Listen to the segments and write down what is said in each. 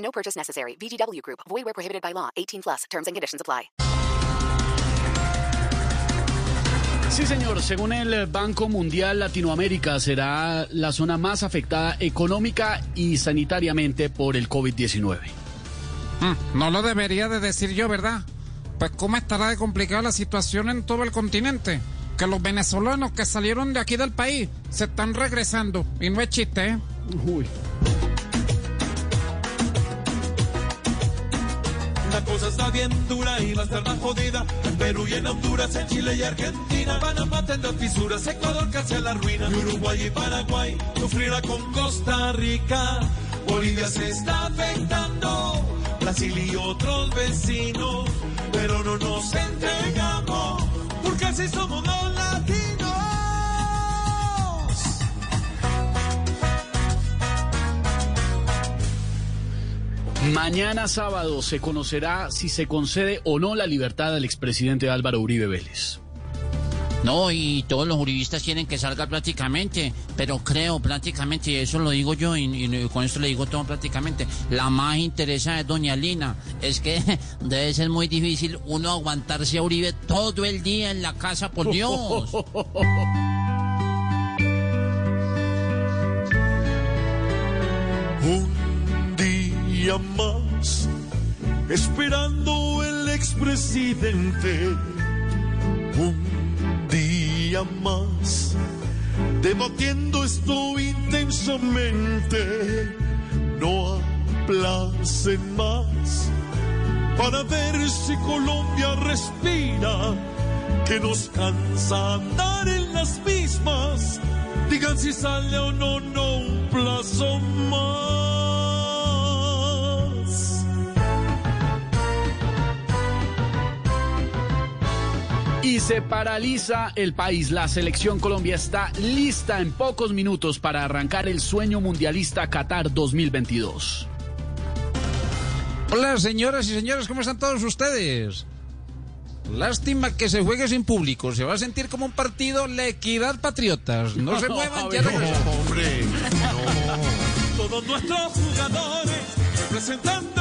No purchase necessary. VGW Group. Void where prohibited by law. 18 plus. Terms and conditions apply. Sí, señor. Según el Banco Mundial, Latinoamérica será la zona más afectada económica y sanitariamente por el COVID-19. Mm, no lo debería de decir yo, ¿verdad? Pues cómo estará de complicada la situación en todo el continente. Que los venezolanos que salieron de aquí del país se están regresando. Y no es chiste, ¿eh? Uy. La cosa está bien dura y va a estar más jodida. En Perú y en Honduras, en Chile y Argentina. Panamá tendrá fisuras, Ecuador casi a la ruina. Uruguay y Paraguay sufrirá con Costa Rica. Bolivia se está afectando. Brasil y otros vecinos. Pero no nos entregamos. Porque así somos Mañana sábado se conocerá si se concede o no la libertad al expresidente Álvaro Uribe Vélez. No, y todos los uribistas quieren que salga prácticamente, pero creo prácticamente, y eso lo digo yo, y, y con esto le digo todo prácticamente, la más interesada es doña Lina. Es que debe ser muy difícil uno aguantarse a Uribe todo el día en la casa, por Dios. Un día más, esperando el expresidente. Un día más, debatiendo esto intensamente. No aplacen más para ver si Colombia respira, que nos cansa andar en las mismas. Digan si sale o no, no un plazo más. Y se paraliza el país. La selección Colombia está lista en pocos minutos para arrancar el sueño mundialista Qatar 2022. Hola, señoras y señores, ¿cómo están todos ustedes? Lástima que se juegue sin público. Se va a sentir como un partido La Equidad Patriotas. No se muevan, ya regresamos. hombre, Todos nuestros jugadores representando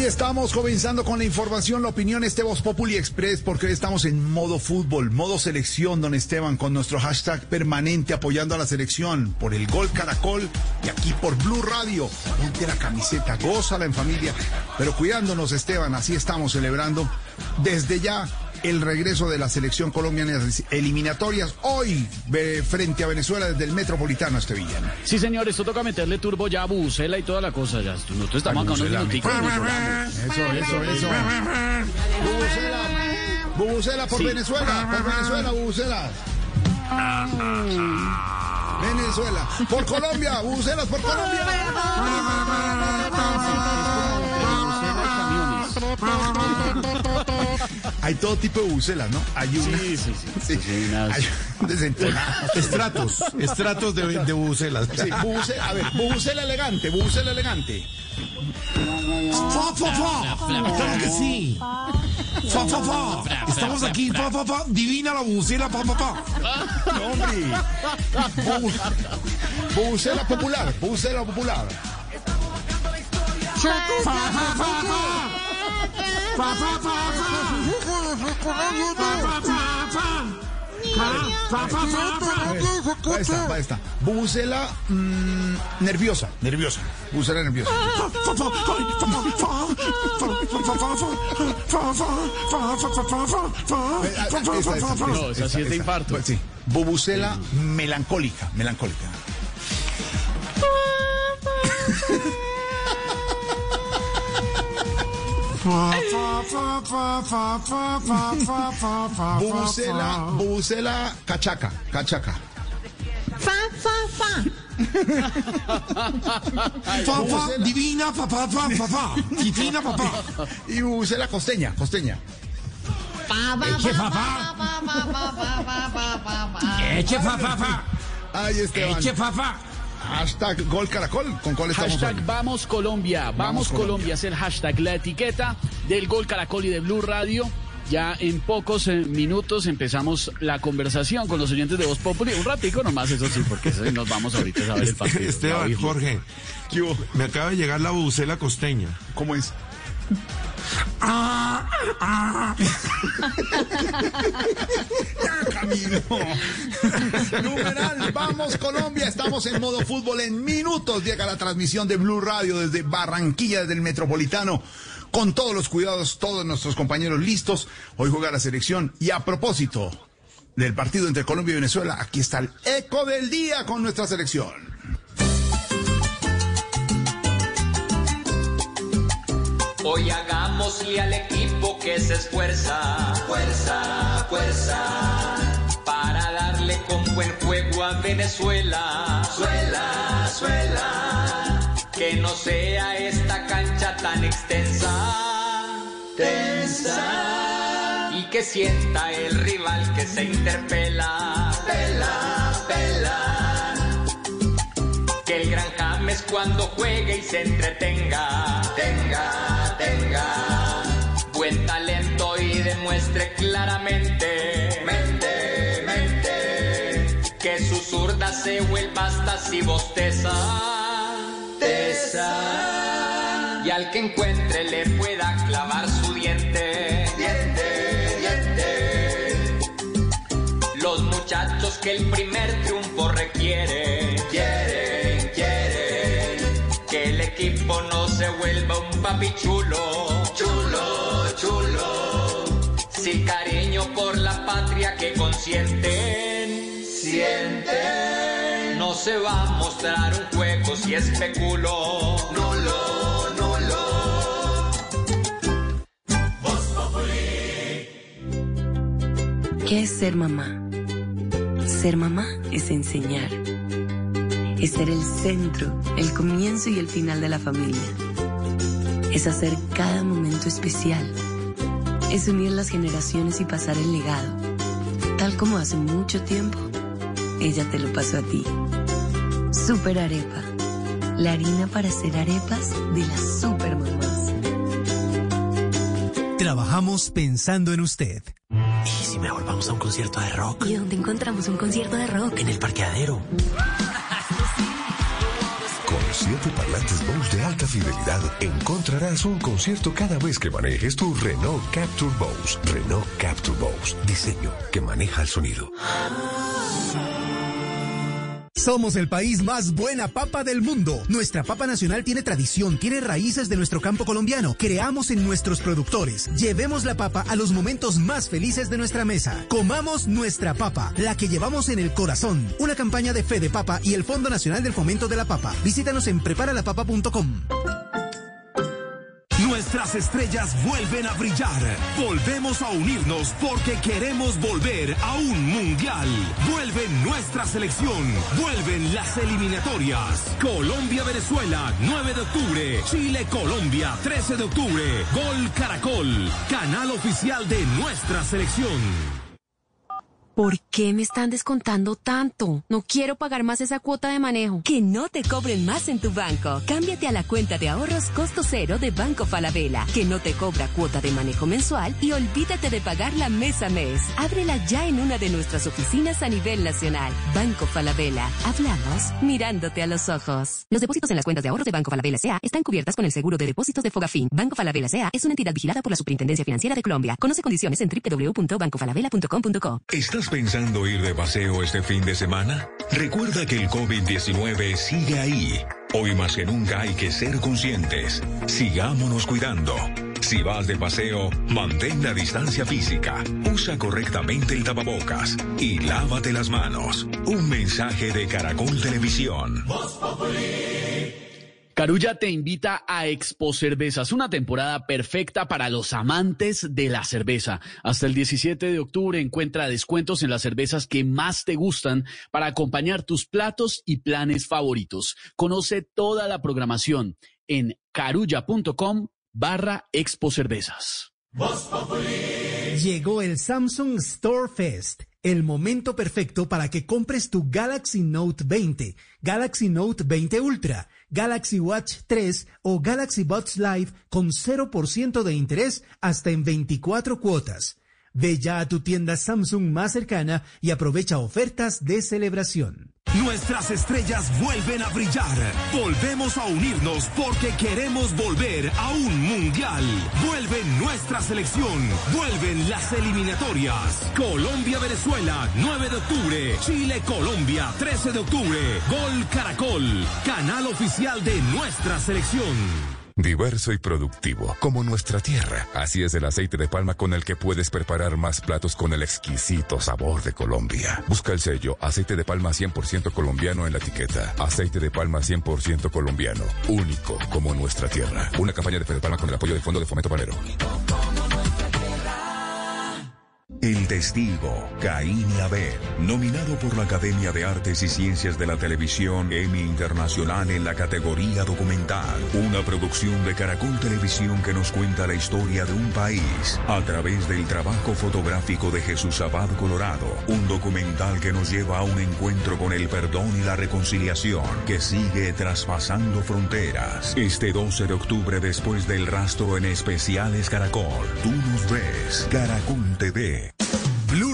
Ahí estamos comenzando con la información, la opinión este Voz Populi Express, porque hoy estamos en modo fútbol, modo selección, don Esteban, con nuestro hashtag permanente apoyando a la selección por el Gol Caracol y aquí por Blue Radio. Ponte la camiseta, gózala en familia, pero cuidándonos, Esteban, así estamos celebrando desde ya el regreso de la selección colombiana en las eliminatorias hoy eh, frente a Venezuela desde el Metropolitano este villano. Sí, señor, esto toca meterle turbo ya a Bucela y toda la cosa. Ya, nosotros estamos acá unos minuticos. Eso, eso, eso. Bubucela, Bubucela por Sí. Venezuela, por Venezuela, Bubucela. Venezuela, por Colombia, Bubucelas por Colombia. Hay todo tipo de bubucelas, ¿no? Hay una. Sí, sí, sí. Sí, Sí, unas- hay desentonadas. Estratos, estratos de, de bubucelas. Sí, bubucela, a ver, bubucela elegante, bubucela elegante. Fa, fa, fa. Claro que sí. Fa, fa, fa. Estamos aquí, fa, fa, fa. Divina la bubucela, fa, fa, fa. No, hombre. Bu- Bubucela popular, bubucela popular. Fa, fa, fa, fa. Fa, fa, fa, fa. Bubucela mm, nerviosa, nerviosa. Bubucela nerviosa. Esta, esta, No, esa sí es de infarto. Sí. Bubucela melancólica, melancólica. Bubucela, bubucela cachaca, cachaca. Fa, fa, fa. Fa, fa, divina, fa, fa, fa, fa, fa. Divina, fa, fa. Y bubucela costeña, costeña. Eche, fa, fa. Eche, fa, fa, fa. Ay, Esteban. Eche, fa, fa. Hashtag Gol Caracol. ¿Con cuál estamos Hashtag hoy? Vamos Colombia. Vamos, Vamos Colombia. Colombia. es el hashtag, la etiqueta del Gol Caracol y de Blue Radio. Ya en pocos eh, minutos empezamos la conversación con los oyentes de Voz Populi. Un ratico nomás, eso sí, porque eso sí nos vamos ahorita a ver el partido. Esteban, Ya, Jorge, ¿Qué hubo? me acaba de llegar la bucela costeña. ¿Cómo es? Camino. Numeral, vamos Colombia, estamos en modo fútbol en minutos. Llega la transmisión de Blue Radio desde Barranquilla, desde el Metropolitano. Con todos los cuidados, todos nuestros compañeros listos. Hoy juega la selección. Y a propósito del partido entre Colombia y Venezuela, aquí está el eco del día con nuestra selección. Hoy hagámosle al equipo que se esfuerza, fuerza, fuerza, para darle con buen juego a Venezuela. Suela, suela, que no sea esta cancha tan extensa, tensa, y que sienta el rival que se interpela, pela, pela. Que el gran James cuando juegue y se entretenga, tenga, tenga claramente, mente, mente, que su zurda se vuelva hasta si bosteza, tesa, y al que encuentre le pueda clavar su diente, diente, diente los muchachos que el primer triunfo requiere. Quieren, quieren que el equipo no se vuelva un papi chulo, chulo, chulo. Si cariño por la patria que consienten, sienten. No se va a mostrar un juego si especulo, nulo, nulo. ¿Qué es ser mamá? Ser mamá es enseñar. Es ser el centro, el comienzo y el final de la familia. Es hacer cada momento especial es unir las generaciones y pasar el legado, tal como hace mucho tiempo ella te lo pasó a ti. Super Arepa, la harina para hacer arepas de las super mamás. Trabajamos pensando en usted. ¿Y si mejor vamos a un concierto de rock? ¿Y dónde encontramos un concierto de rock? En el parqueadero. 7 parlantes Bose de alta fidelidad, encontrarás un concierto cada vez que manejes tu Renault Capture Bose. Renault Capture Bose, diseño que maneja el sonido. Somos el país más buena papa del mundo. Nuestra papa nacional tiene tradición, tiene raíces de nuestro campo colombiano. Creamos en nuestros productores. Llevemos la papa a los momentos más felices de nuestra mesa. Comamos nuestra papa, la que llevamos en el corazón. Una campaña de Fe de Papa y el Fondo Nacional del Fomento de la Papa. Visítanos en preparalapapa.com. Nuestras estrellas vuelven a brillar. Volvemos a unirnos porque queremos volver a un mundial. Vuelve nuestra selección. Vuelven las eliminatorias. Colombia-Venezuela, 9 de octubre. Chile-Colombia, 13 de octubre. Gol Caracol, canal oficial de nuestra selección. ¿Por qué me están descontando tanto? No quiero pagar más esa cuota de manejo. Que no te cobren más en tu banco. Cámbiate a la cuenta de ahorros costo cero de Banco Falabella, que no te cobra cuota de manejo mensual y olvídate de pagarla mes a mes. Ábrela ya en una de nuestras oficinas a nivel nacional. Banco Falabella. Hablamos mirándote a los ojos. Los depósitos en las cuentas de ahorros de Banco Falabella S.A. están cubiertas con el seguro de depósitos de Fogafín. Banco Falabella S.A. es una entidad vigilada por la Superintendencia Financiera de Colombia. Conoce condiciones en www.bancofalabella.com.co. ¿Estás pensando ir de paseo este fin de semana? Recuerda que el COVID-19 sigue ahí. Hoy más que nunca hay que ser conscientes. Sigámonos cuidando. Si vas de paseo, mantén la distancia física, usa correctamente el tapabocas y lávate las manos. Un mensaje de Caracol Televisión. Carulla te invita a Expo Cervezas, una temporada perfecta para los amantes de la cerveza. Hasta el 17 de octubre encuentra descuentos en las cervezas que más te gustan para acompañar tus platos y planes favoritos. Conoce toda la programación en carulla.com barra Expo Cervezas. Llegó el Samsung Store Fest, el momento perfecto para que compres tu Galaxy Note 20, Galaxy Note 20 Ultra, Galaxy Watch 3 o Galaxy Buds Live con 0% de interés hasta en 24 cuotas. Ve ya a tu tienda Samsung más cercana y aprovecha ofertas de celebración. Nuestras estrellas vuelven a brillar. Volvemos a unirnos porque queremos volver a un mundial. Vuelve nuestra selección. Vuelven las eliminatorias. Colombia-Venezuela, 9 de octubre. Chile-Colombia, 13 de octubre. Gol Caracol, canal oficial de nuestra selección. Diverso y productivo, como nuestra tierra. Así es el aceite de palma con el que puedes preparar más platos con el exquisito sabor de Colombia. Busca el sello aceite de palma 100% colombiano en la etiqueta. Aceite de palma 100% colombiano. Único como nuestra tierra. Una campaña de Fede Palma con el apoyo del Fondo de Fomento Panero. El Testigo, Caín y Abel, nominado por la Academia de Artes y Ciencias de la Televisión Emmy Internacional en la categoría documental. Una producción de Caracol Televisión que nos cuenta la historia de un país a través del trabajo fotográfico de Jesús Abad Colorado. Un documental que nos lleva a un encuentro con el perdón y la reconciliación que sigue traspasando fronteras. Este 12 de octubre después del rastro en especiales Caracol. Tú nos ves, Caracol TV.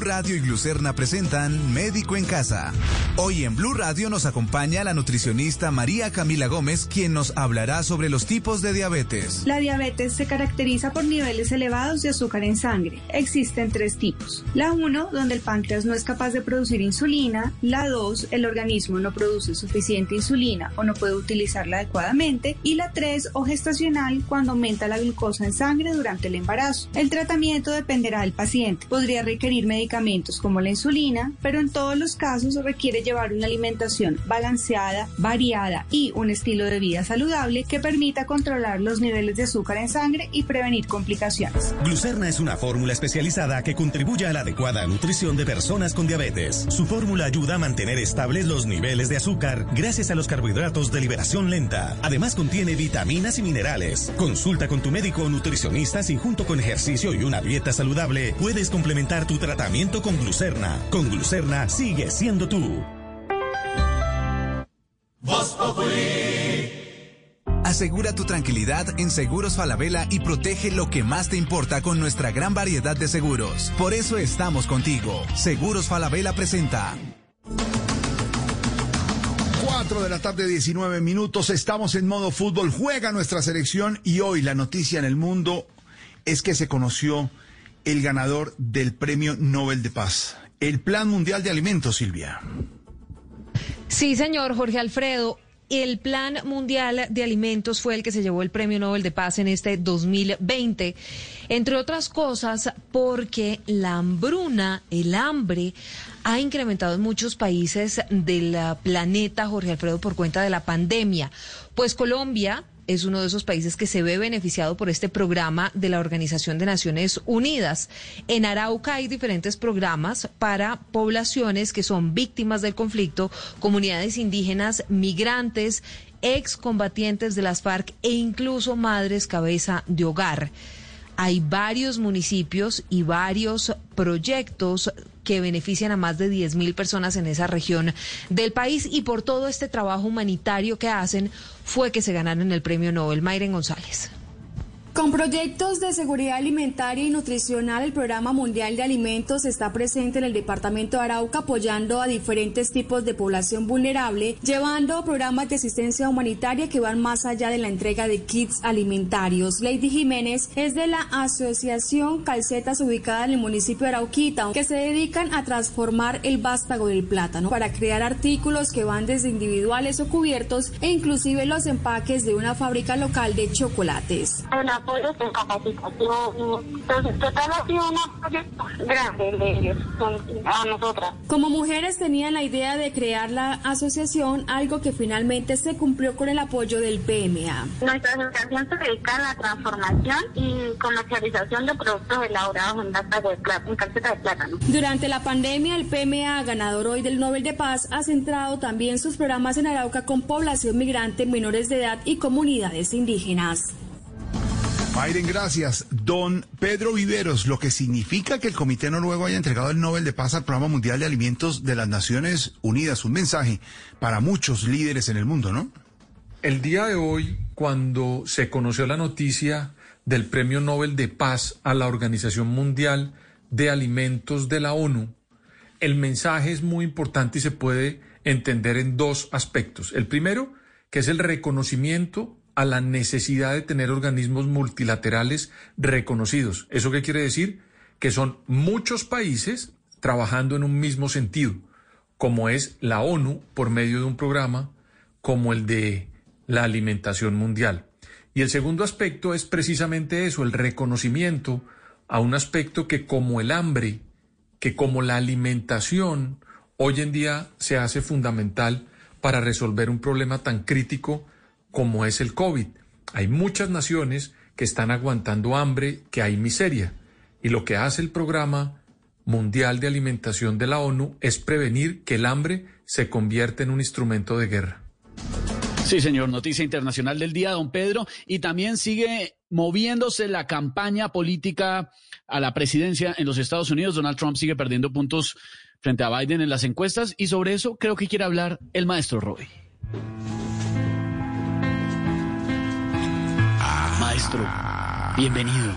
Radio y Glucerna presentan Médico en Casa. Hoy en Blue Radio nos acompaña la nutricionista María Camila Gómez, quien nos hablará sobre los tipos de diabetes. La diabetes se caracteriza por niveles elevados de azúcar en sangre. Existen tres tipos. La 1, donde el páncreas no es capaz de producir insulina. La 2, el organismo no produce suficiente insulina o no puede utilizarla adecuadamente. Y la 3, o gestacional, cuando aumenta la glucosa en sangre durante el embarazo. El tratamiento dependerá del paciente. Podría requerir medicamentos como la insulina, pero en todos los casos requiere llevar una alimentación balanceada, variada y un estilo de vida saludable que permita controlar los niveles de azúcar en sangre y prevenir complicaciones. Glucerna es una fórmula especializada que contribuye a la adecuada nutrición de personas con diabetes. Su fórmula ayuda a mantener estables los niveles de azúcar gracias a los carbohidratos de liberación lenta. Además contiene vitaminas y minerales. Consulta con tu médico o nutricionista si junto con ejercicio y una dieta saludable puedes complementar tu tratamiento con glucerna. Con glucerna sigue siendo tú. Asegura tu tranquilidad en Seguros Falabella y protege lo que más te importa con nuestra gran variedad de seguros. Por eso estamos contigo. Seguros Falabella presenta. 4 de la tarde, 19 minutos. Estamos en modo fútbol. Juega nuestra selección y hoy la noticia en el mundo es que se conoció el ganador del Premio Nobel de Paz. El Plan Mundial de Alimentos, Silvia. Sí, señor Jorge Alfredo. El Plan Mundial de Alimentos fue el que se llevó el Premio Nobel de Paz en este 2020, entre otras cosas porque la hambruna, el hambre, ha incrementado en muchos países del planeta, Jorge Alfredo, por cuenta de la pandemia. Pues Colombia es uno de esos países que se ve beneficiado por este programa de la Organización de Naciones Unidas. En Arauca hay diferentes programas para poblaciones que son víctimas del conflicto, comunidades indígenas, migrantes, excombatientes de las FARC e incluso madres cabeza de hogar. Hay varios municipios y varios proyectos que benefician a más de 10 mil personas en esa región del país y por todo este trabajo humanitario que hacen fue que se ganaron el premio Nobel. Mayren González. Con proyectos de seguridad alimentaria y nutricional, el Programa Mundial de Alimentos está presente en el departamento de Arauca apoyando a diferentes tipos de población vulnerable, llevando programas de asistencia humanitaria que van más allá de la entrega de kits alimentarios. Lady Jiménez es de la Asociación Calcetas ubicada en el municipio de Arauquita, que se dedican a transformar el vástago del plátano para crear artículos que van desde individuales o cubiertos e inclusive los empaques de una fábrica local de chocolates en capacitación. Entonces, total ha sido un apoyo grande de ellos con- a nosotras. Como mujeres tenían la idea de crear la asociación, algo que finalmente se cumplió con el apoyo del PMA. Nuestra asociación se dedica a la transformación y comercialización de productos elaborados en lata de de plátano. Durante la pandemia, el PMA, ganador hoy del Nobel de Paz, ha centrado también sus programas en Arauca con población migrante, menores de edad y comunidades indígenas. Mayren, gracias. Don Pedro Viveros, lo que significa que el Comité Noruego haya entregado el Nobel de Paz al Programa Mundial de Alimentos de las Naciones Unidas. Un mensaje para muchos líderes en el mundo, ¿no? El día de hoy, cuando se conoció la noticia del Premio Nobel de Paz a la Organización Mundial de Alimentos de la ONU, el mensaje es muy importante y se puede entender en dos aspectos. El primero, que es el reconocimiento a la necesidad de tener organismos multilaterales reconocidos. ¿Eso qué quiere decir? Que son muchos países trabajando en un mismo sentido, como es la ONU por medio de un programa como el de la alimentación mundial. Y el segundo aspecto es precisamente eso, el reconocimiento a un aspecto que como el hambre, que como la alimentación, hoy en día se hace fundamental para resolver un problema tan crítico como es el COVID. Hay muchas naciones que están aguantando hambre, que hay miseria. Y lo que hace el programa mundial de alimentación de la ONU es prevenir que el hambre se convierta en un instrumento de guerra. Sí, señor. Noticia internacional del día, don Pedro. Y también sigue moviéndose la campaña política a la presidencia en los Estados Unidos. Donald Trump sigue perdiendo puntos frente a Biden en las encuestas. Y sobre eso creo que quiere hablar el maestro Roy. Maestro, bienvenido.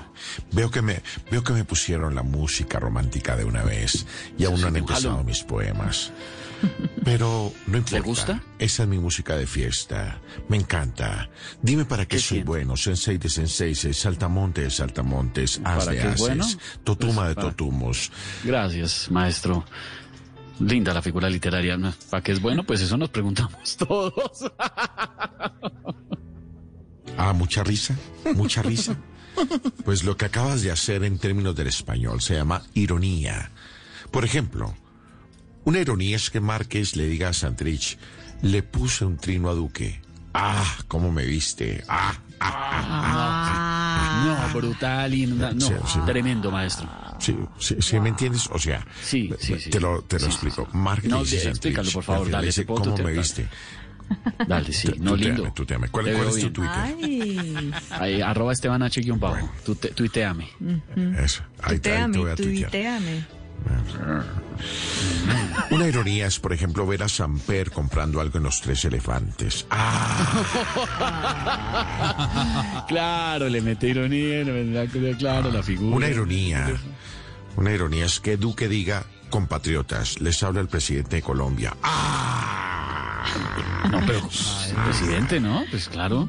Veo que me veo que me pusieron la música romántica de una vez y aún no han empezado mis poemas. Pero no importa. ¿Le gusta? Esa es mi música de fiesta. Me encanta. Dime para qué, ¿Qué soy siente? bueno. Sensei de senseis, saltamonte de saltamontes, as ¿Para de ases, bueno? totuma Pues, de para- totumos. Gracias, maestro. Linda la figura literaria. ¿Para qué es bueno? Pues eso nos preguntamos todos. Ah, mucha risa, mucha risa. Pues lo que acabas de hacer en términos del español se llama ironía. Por ejemplo, una ironía es que Márquez le diga a Santrich, le puse un trino a Duque. Ah, cómo me viste. Ah, No, brutal y no, Sí, sí. tremendo, maestro. Sí, sí, sí, ¿me entiendes? O sea, Sí, te lo, te lo explico. Márquez No, explícalo, por favor, dale, le dice, te ¿cómo me viste? Dale, sí, Tu- no lindo. tuteame. ¿Cuál, Te cuál es tu. Twitter? Ay. Ahí, arroba Esteban H. Tute- tuiteame. Eso, ahí, te- ahí te voy a tuitear. tuiteame. Una ironía es, por ejemplo, ver a Samper comprando algo en los tres elefantes. Ah, claro, le mete ironía, le mete- claro, la figura. una ironía. Una ironía es que Duque diga, compatriotas, les habla el presidente de Colombia. Ah, No, pero el presidente, ¿no? Pues claro.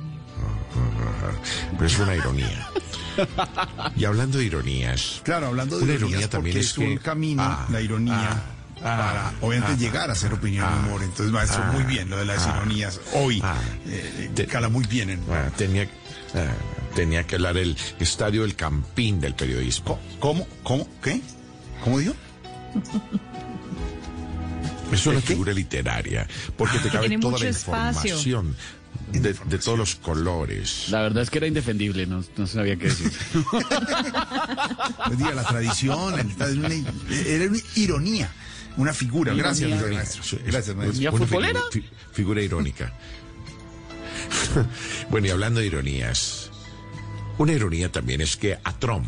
pero es una ironía. Y hablando de ironías. Claro, hablando de una ironías, ironía también porque es que un camino, Ah, la ironía, ah, para obviamente ah, llegar a ser opinión y humor. Entonces, maestro, ah, muy bien lo de las ah, ironías. Hoy ah, eh, te- cala muy bien en... ah, tenía, ah, tenía que hablar el estadio del campín del periodismo. ¿Cómo? ¿Cómo? ¿Qué? ¿Cómo dijo? Es una figura literaria, porque te Que cabe toda la espacio. información de, de todos los colores. La verdad es que era indefendible, no, no sabía qué decir. Pues diga, la tradición, el- era una, era una ironía, una figura. Gracias, Ironía. maestro. Gracias, maestro. una Figura, fi- figura irónica. bueno, y hablando de ironías, una ironía también es que a Trump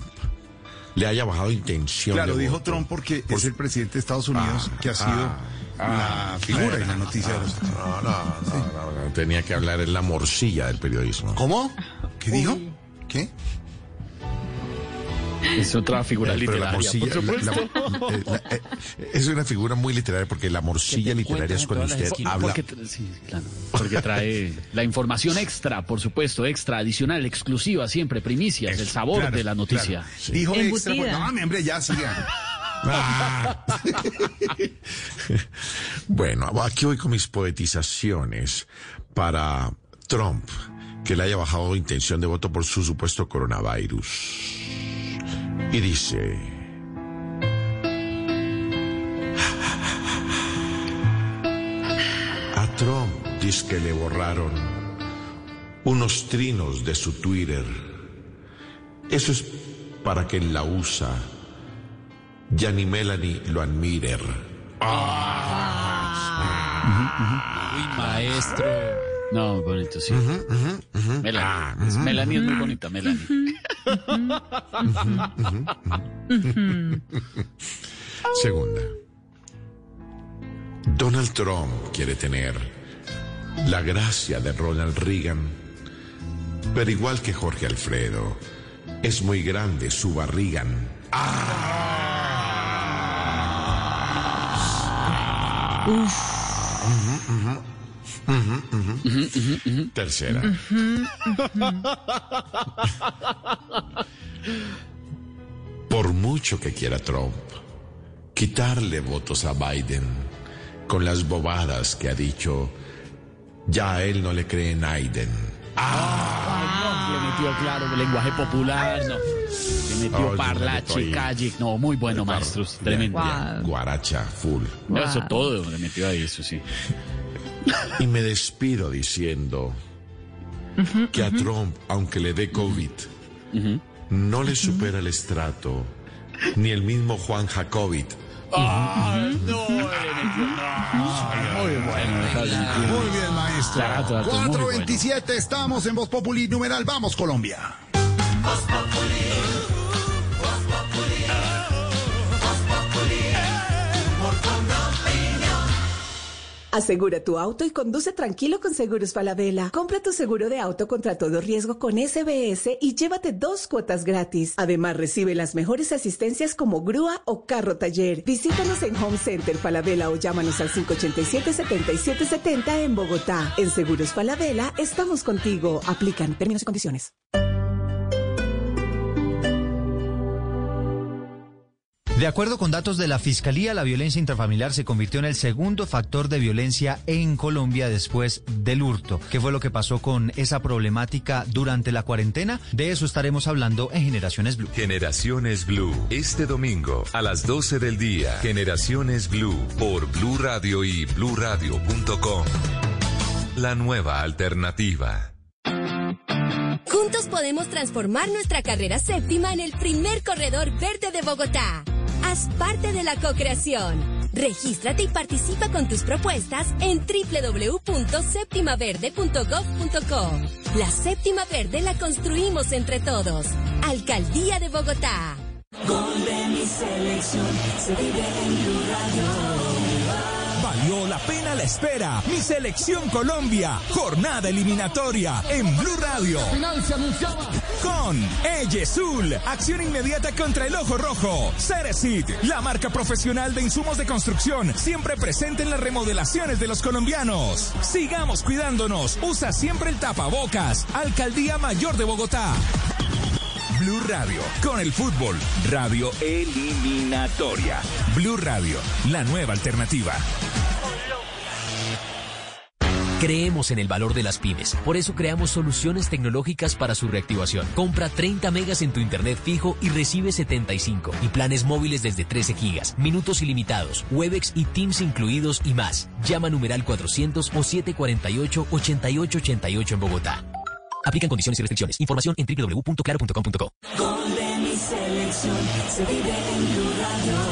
le haya bajado intención Claro, de dijo voto. Trump porque Por es el presidente de Estados Unidos Ah, que ha sido ah, la figura y la noticia de los... No, no, no, no, no, tenía que hablar en la morcilla del periodismo. ¿Cómo? ¿Qué dijo? ¿Qué? Es otra figura Eh, la literaria, morcilla- por la- supuesto. la- eh, la- eh, es una figura muy literaria porque la morcilla literaria es cuando usted habla. Porque, sí, claro, porque trae la información extra, por supuesto, extra, adicional, exclusiva, siempre, primicias, el sabor Claro, de la noticia. claro. Dijo extra. pues, No, mi hombre, ya siga. Ah. bueno, aquí voy con mis poetizaciones para Trump que le haya bajado intención de voto por su supuesto coronavirus. Y dice... A Trump dice que le borraron unos trinos de su Twitter. Eso es para que la USA ya ni Melanie lo admire. Uy, maestro. No, bonito, sí. Melanie. Es- Melanie es muy bonita, Melanie. Segunda. Donald Trump quiere tener la gracia de Ronald Reagan, pero igual que Jorge Alfredo, es muy grande su barrigan. Tercera. Por mucho que quiera Trump quitarle votos a Biden con las bobadas que ha dicho, ya a él no le cree Biden. Le metió, claro, el lenguaje popular, no. Le metió Ay, parlache, ahí. calle. No, muy bueno, maestros. Tremendo. Bien, Guaracha, full. No, Eso todo le metió ahí, eso sí. Y me despido diciendo que a Trump, aunque le dé COVID, no le supera el estrato ni el mismo Juan Jacobit. Ay, no, le metió. no. Muy bueno. Muy bien, maestro. Trato, trato, muy bueno. 427, estamos en Voz Populi numeral. Vamos, Colombia. Asegura tu auto y conduce tranquilo con Seguros Falabella. Compra tu seguro de auto contra todo riesgo con SBS y llévate dos cuotas gratis. Además, recibe las mejores asistencias como grúa o carro taller. Visítanos en Home Center Falabella o llámanos al 587-7770 en Bogotá. En Seguros Falabella estamos contigo. Aplican términos y condiciones. De acuerdo con datos de la Fiscalía, la violencia intrafamiliar se convirtió en el segundo factor de violencia en Colombia después del hurto. ¿Qué fue lo que pasó con esa problemática durante la cuarentena? De eso estaremos hablando en Generaciones Blue. Generaciones Blue, este domingo a las 12 del día. Generaciones Blue por Blue Radio y bluradio.com. La nueva alternativa. Juntos podemos transformar nuestra carrera séptima en el primer corredor verde de Bogotá. Haz parte de la co-creación. Regístrate y participa con tus propuestas en www.septimaverde.gov.co. La séptima verde la construimos entre todos. Alcaldía de Bogotá. Gol de mi selección se vive en Radio. La pena la espera. Mi selección Colombia. Jornada eliminatoria en Blue Radio. Con Eyesul, acción inmediata contra el ojo rojo. Ceresit, la marca profesional de insumos de construcción, siempre presente en las remodelaciones de los colombianos. Sigamos cuidándonos. Usa siempre el tapabocas. Alcaldía Mayor de Bogotá. Blue Radio, con el fútbol, radio eliminatoria. Blue Radio, la nueva alternativa. Creemos en el valor de las pymes, por eso creamos soluciones tecnológicas para su reactivación. Compra 30 megas en tu internet fijo y recibe 75 y planes móviles desde 13 gigas, minutos ilimitados, Webex y Teams incluidos y más. Llama numeral 400 o 748 8888 en Bogotá. Aplican condiciones y restricciones. Información en www.claro.com.co. De mi selección se vive en.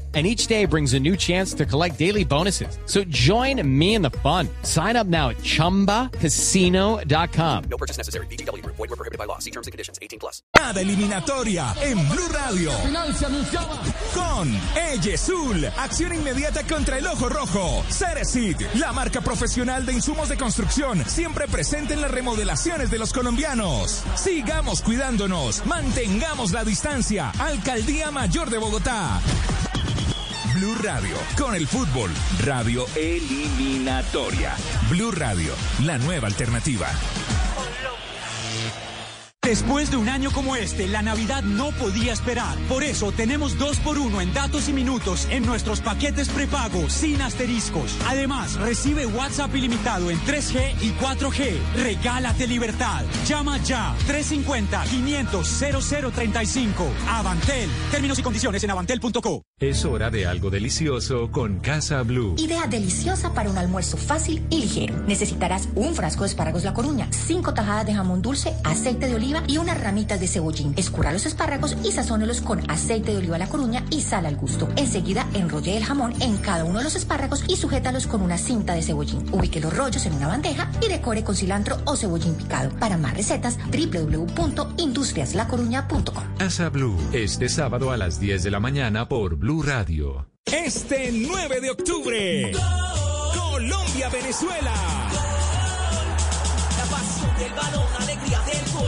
And each day brings a new chance to collect daily bonuses. So join me in the fun. Sign up now at chumbacasino.com. No purchase necessary. VGW Group. Void were prohibited by law. See terms and conditions. 18 plus. Cada eliminatoria en Blue Radio. Con Eyesul, acción inmediata contra el ojo rojo. Ceresid, la marca profesional de insumos de construcción, siempre presente en las remodelaciones de los colombianos. Sigamos cuidándonos, mantengamos la distancia. Alcaldía Mayor de Bogotá. Blue Radio, con el fútbol, radio eliminatoria. Blue Radio, la nueva alternativa. Después de un año como este, la Navidad no podía esperar. Por eso tenemos dos por uno en datos y minutos en nuestros paquetes prepago sin asteriscos. Además, recibe WhatsApp ilimitado en 3G y 4G. Regálate libertad. Llama ya 350-500-0035. Avantel. Términos y condiciones en avantel.co. Es hora de algo delicioso con Casa Blue. Idea deliciosa para un almuerzo fácil y ligero. Necesitarás un frasco de espárragos La Coruña, cinco tajadas de jamón dulce, aceite de oliva y unas ramitas de cebollín. Escurra los espárragos y sazónelos con aceite de oliva La Coruña y sal al gusto. Enseguida enrolle el jamón en cada uno de los espárragos y sujétalos con una cinta de cebollín. Ubique los rollos en una bandeja y decore con cilantro o cebollín picado. Para más recetas, www.industriaslacoruña.com. Casa Blue, este sábado a las 10 de la mañana por Blue Radio. Este 9 de octubre, Colombia-Venezuela. La pasión del balón,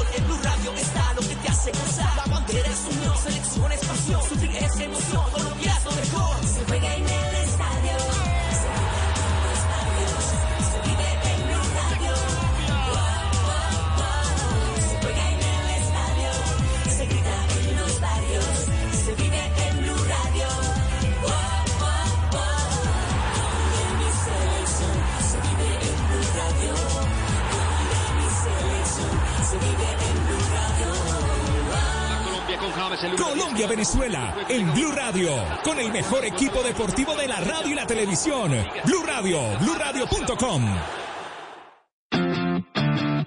gol. En Blue Radio está lo que te hace gozar. La bandera es unión, selección es pasión. Sufrir es emoción, Colombia es lo mejor. Colombia-Venezuela en Blue Radio, con el mejor equipo deportivo de la radio y la televisión. Blue Radio, BlueRadio.com.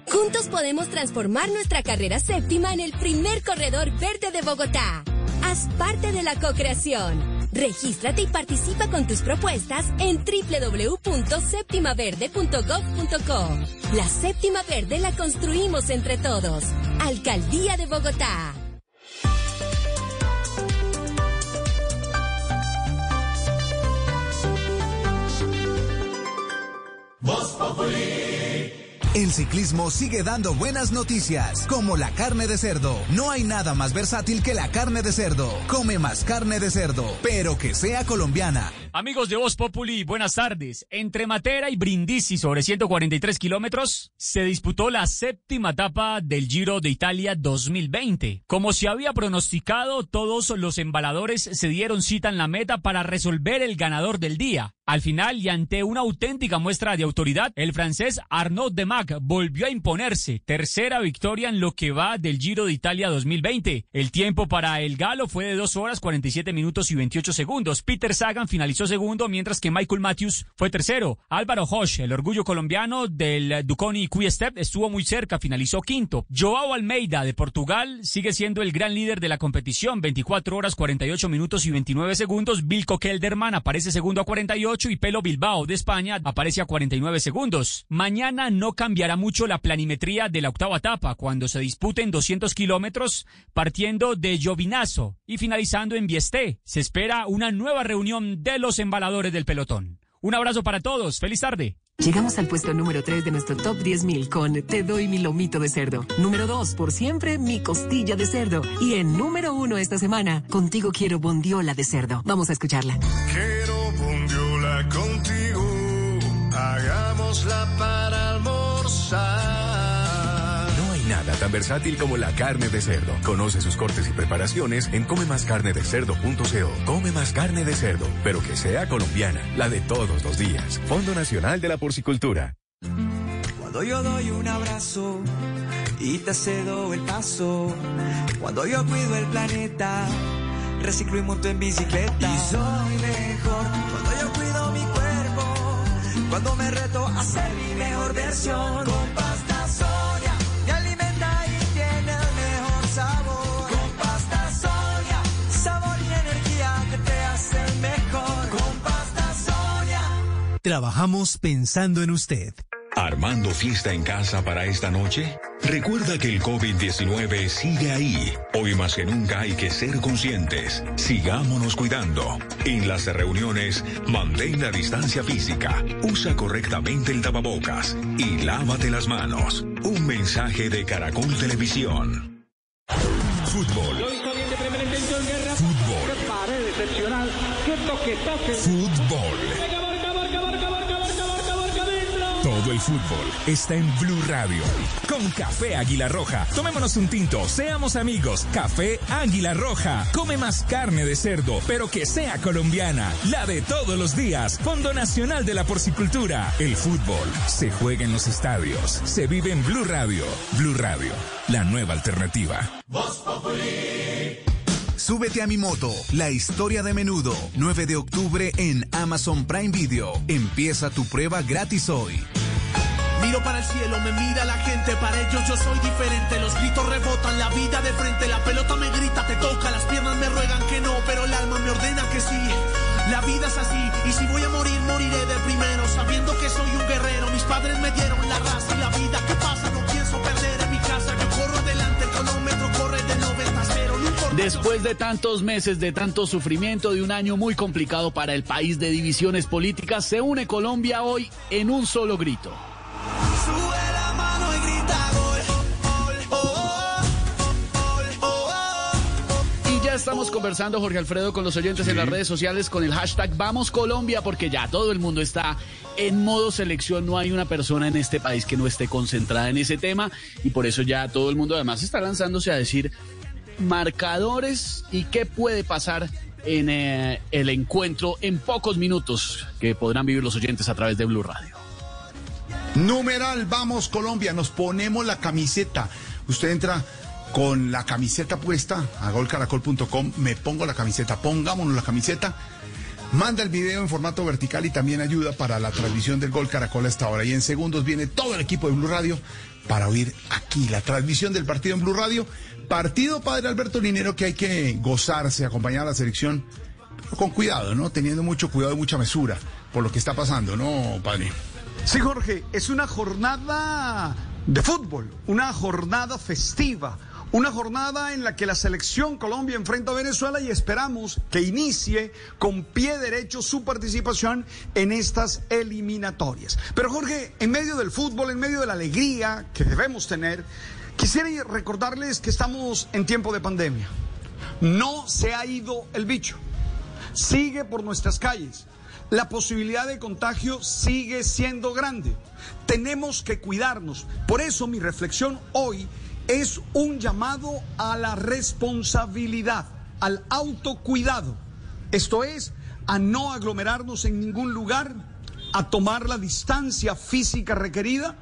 Juntos podemos transformar nuestra carrera séptima en el primer corredor verde de Bogotá. Haz parte de la co-creación. Regístrate y participa con tus propuestas en www.septimaverde.gov.co. La séptima verde la construimos entre todos. Alcaldía de Bogotá. Voz Populi. El ciclismo sigue dando buenas noticias, como la carne de cerdo. No hay nada más versátil que la carne de cerdo. Come más carne de cerdo, pero que sea colombiana. Amigos de Voz Populi, buenas tardes. Entre Matera y Brindisi, sobre 143 kilómetros, se disputó la séptima etapa del Giro de Italia 2020. Como se había pronosticado, todos los embaladores se dieron cita en la meta para resolver el ganador del día. Al final, y ante una auténtica muestra de autoridad, el francés Arnaud Volvió a imponerse. Tercera victoria en lo que va del Giro de Italia 2020. El tiempo para el galo fue de 2 horas 47 minutos y 28 segundos. Peter Sagan finalizó segundo, mientras que Michael Matthews fue tercero. Álvaro Hosch, el orgullo colombiano del Duconi Quick Step, estuvo muy cerca, finalizó quinto. Joao Almeida de Portugal sigue siendo el gran líder de la competición, 24 horas 48 minutos y 29 segundos. Vilko Kelderman aparece segundo a 48 y Pelo Bilbao de España aparece a 49 segundos. Mañana no cambiará mucho la planimetría de la octava etapa cuando se disputen 200 kilómetros partiendo de Giovinazzo y finalizando en Viesté. Se espera una nueva reunión de los embaladores del pelotón. Un abrazo para todos. Feliz tarde. Llegamos al puesto número 3 de nuestro top 10.000 con Te doy mi lomito de cerdo. Número 2, por siempre, mi costilla de cerdo. Y en número 1 esta semana, contigo quiero bondiola de cerdo. Vamos a escucharla. Quiero bondiola contigo, hagámosla para almorzar. No hay nada tan versátil como la carne de cerdo. Conoce sus cortes y preparaciones en comemascarnedecerdo.co. Come más carne de cerdo, pero que sea colombiana, la de todos los días. Fondo Nacional de la Porcicultura. Cuando yo doy un abrazo y te cedo el paso, cuando yo cuido el planeta, reciclo y monto en bicicleta. Y soy mejor cuando yo cuido cuando me reto a ser mi mejor versión. Con pasta Sonia, me alimenta y tiene el mejor sabor. Con pasta Sonia, sabor y energía que te hacen mejor. Con pasta Sonia. Trabajamos pensando en usted. ¿Armando fiesta en casa para esta noche? Recuerda que el COVID-19 sigue ahí. Hoy más que nunca hay que ser conscientes. Sigámonos cuidando. En las reuniones, mantén la distancia física, usa correctamente el tapabocas y lávate las manos. Un mensaje de Caracol Televisión. Fútbol. Fútbol. Fútbol. Todo el fútbol está en Blue Radio. Con Café Águila Roja. Tomémonos un tinto, seamos amigos. Café Águila Roja. Come más carne de cerdo, pero que sea colombiana. La de todos los días. Fondo Nacional de la Porcicultura. El fútbol se juega en los estadios. Se vive en Blue Radio. Blue Radio, la nueva alternativa. Súbete a mi moto, la historia de menudo, 9 de octubre en Amazon Prime Video. Empieza tu prueba gratis hoy. Miro para el cielo, me mira la gente, para ellos yo soy diferente. Los gritos rebotan, la vida de frente, la pelota me grita, te toca, las piernas me ruegan que no, pero el alma me ordena que sí. La vida es así, y si voy a morir, moriré de primero, sabiendo que soy un guerrero. Mis padres me dieron la raza y la vida. ¿Qué pasa? Después de tantos meses de tanto sufrimiento, de un año muy complicado para el país de divisiones políticas, se une Colombia hoy en un solo grito. Sube la mano y grita gol, gol, oh, Y ya estamos conversando, Jorge Alfredo, con los oyentes en las redes sociales con el hashtag Vamos Colombia, porque ya todo el mundo está en modo selección. No hay una persona en este país que no esté concentrada en ese tema. Y por eso ya todo el mundo además está lanzándose a decir marcadores y qué puede pasar en eh, el encuentro en pocos minutos que podrán vivir los oyentes a través de Blue Radio. Numeral, vamos Colombia, nos ponemos la camiseta. Usted entra con la camiseta puesta a golcaracol.com, me pongo la camiseta, pongámonos la camiseta. Manda el video en formato vertical y también ayuda para la transmisión del Gol Caracol a esta hora. Y en segundos viene todo el equipo de Blue Radio para oír aquí la transmisión del partido en Blue Radio. Partido Padre Alberto Linero que hay que gozarse, acompañar a la selección pero con cuidado, ¿no? Teniendo mucho cuidado y mucha mesura por lo que está pasando, ¿no, padre? Sí, Jorge, es una jornada de fútbol, una jornada festiva, una jornada en la que la selección Colombia enfrenta a Venezuela y esperamos que inicie con pie derecho su participación en estas eliminatorias. Pero Jorge, en medio del fútbol, en medio de la alegría que debemos tener, quisiera recordarles que estamos en tiempo de pandemia. No se ha ido el bicho, sigue por nuestras calles la posibilidad de contagio sigue siendo grande. Tenemos que cuidarnos. Por eso mi reflexión hoy es un llamado a la responsabilidad, al autocuidado. Esto es, a no aglomerarnos en ningún lugar, a tomar la distancia física requerida,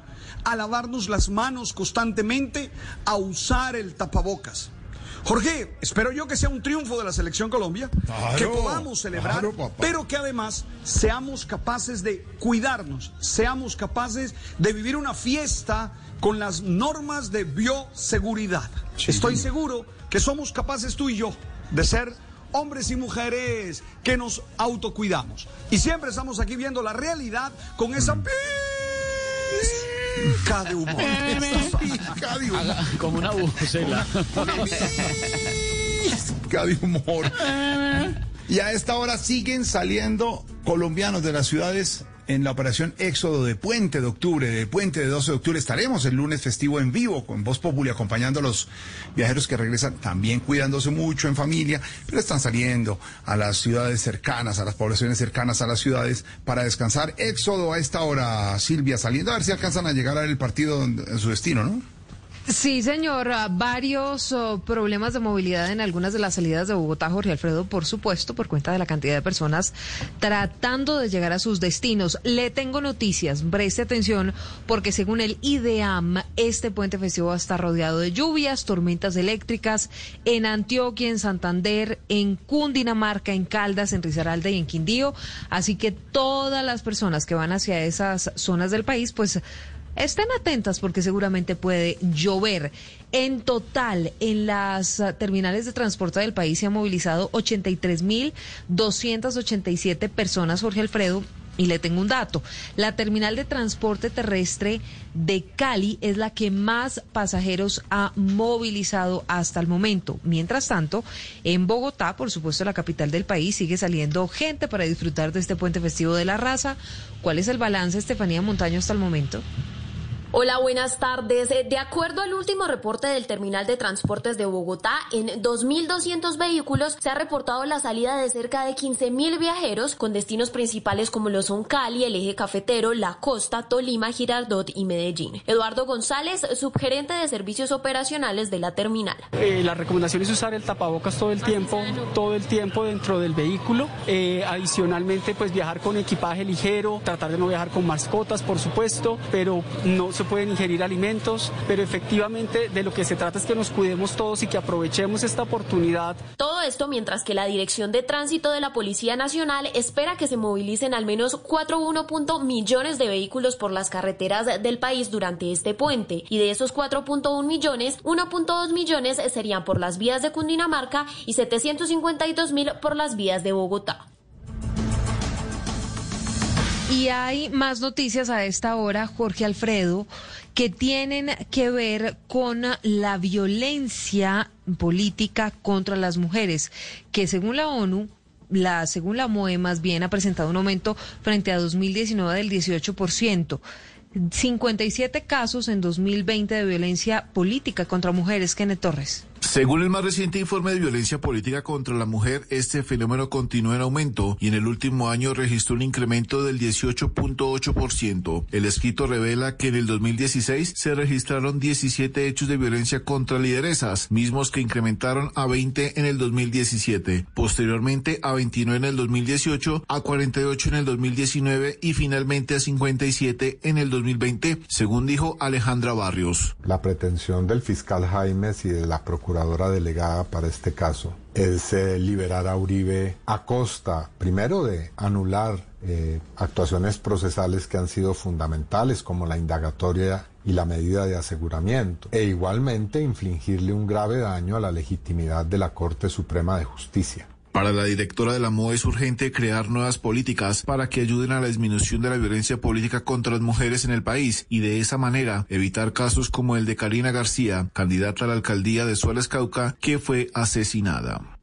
a lavarnos las manos constantemente, a usar el tapabocas. Jorge, espero yo que sea un triunfo de la selección Colombia, Claro, que podamos celebrar, claro, pero que además seamos capaces de cuidarnos, seamos capaces de vivir una fiesta con las normas de bioseguridad. Estoy seguro que somos capaces tú y yo de ser hombres y mujeres que nos autocuidamos. Y siempre estamos aquí viendo la realidad con esa pizca de humor. Pizca de humor. Haga como una bucela. Pizca de humor. Y a esta hora siguen saliendo colombianos de las ciudades en la operación Éxodo de Puente de Octubre, de Puente de 12 de Octubre. Estaremos el lunes festivo en vivo con Voz Populi acompañando a los viajeros que regresan, también cuidándose mucho en familia, pero están saliendo a las ciudades cercanas, a las poblaciones cercanas a las ciudades para descansar. Éxodo a esta hora, Silvia, saliendo a ver si alcanzan a llegar al partido en su destino, ¿no? Sí, señor. Ah, Varios oh, problemas de movilidad en algunas de las salidas de Bogotá, Jorge Alfredo, por supuesto, por cuenta de la cantidad de personas tratando de llegar a sus destinos. Le tengo noticias, preste atención, porque según el IDEAM, este puente festivo va a estar rodeado de lluvias, tormentas eléctricas en Antioquia, en Santander, en Cundinamarca, en Caldas, en Risaralda y en Quindío. Así que todas las personas que van hacia esas zonas del país, pues Estén atentas porque seguramente puede llover. En total, en las ah, terminales de transporte del país se han movilizado 83.287 personas, Jorge Alfredo, Y le tengo un dato. La terminal de transporte terrestre de Cali es la que más pasajeros ha movilizado hasta el momento. Mientras tanto, en Bogotá, por supuesto la capital del país, sigue saliendo gente para disfrutar de este puente festivo de la raza. ¿Cuál es el balance, Estefanía Montaño, hasta el momento? Hola, buenas tardes. Eh, De acuerdo al último reporte del Terminal de Transportes de Bogotá, en 2.200 vehículos se ha reportado la salida de cerca de 15.000 viajeros con destinos principales como lo son Cali, el eje cafetero, La Costa, Tolima, Girardot y Medellín. Eduardo González, subgerente de servicios operacionales de la terminal. Eh, la recomendación es usar el tapabocas todo el tiempo, todo el tiempo dentro del vehículo. Eh, adicionalmente, pues viajar con equipaje ligero, tratar de no viajar con mascotas, por supuesto, pero no se pueden ingerir alimentos. Pero efectivamente, de lo que se trata es que nos cuidemos todos y que aprovechemos esta oportunidad. Todo esto mientras que la Dirección de Tránsito de la Policía Nacional espera que se movilicen al menos 4.1 millones de vehículos por las carreteras del país durante este puente. Y de esos 4.1 millones, 1.2 millones serían por las vías de Cundinamarca y 752 mil por las vías de Bogotá. Y hay más noticias a esta hora, Jorge Alfredo, que tienen que ver con la violencia política contra las mujeres, que según la ONU, la según la MOE más bien ha presentado un aumento frente a 2019 del 18%. 57 casos en 2020 de violencia política contra mujeres. Kenneth Torres. Según el más reciente informe de violencia política contra la mujer, este fenómeno continúa en aumento y en el último año registró un incremento del 18.8%. El escrito revela que en el 2016 se registraron 17 hechos de violencia contra lideresas, mismos que incrementaron a 20 en el 2017, posteriormente a 29 en el 2018, a 48 en el 2019 y finalmente a 57 en el 2020, según dijo Alejandra Barrios. La pretensión del fiscal Jaimes y de la procuradora delegada para este caso es liberar a Uribe a costa, primero, de anular eh, actuaciones procesales que han sido fundamentales, como la indagatoria y la medida de aseguramiento, e igualmente infligirle un grave daño a la legitimidad de la Corte Suprema de Justicia. Para la directora de la MOE es urgente crear nuevas políticas para que ayuden a la disminución de la violencia política contra las mujeres en el país y de esa manera evitar casos como el de Karina García, candidata a la alcaldía de Suárez Cauca, que fue asesinada.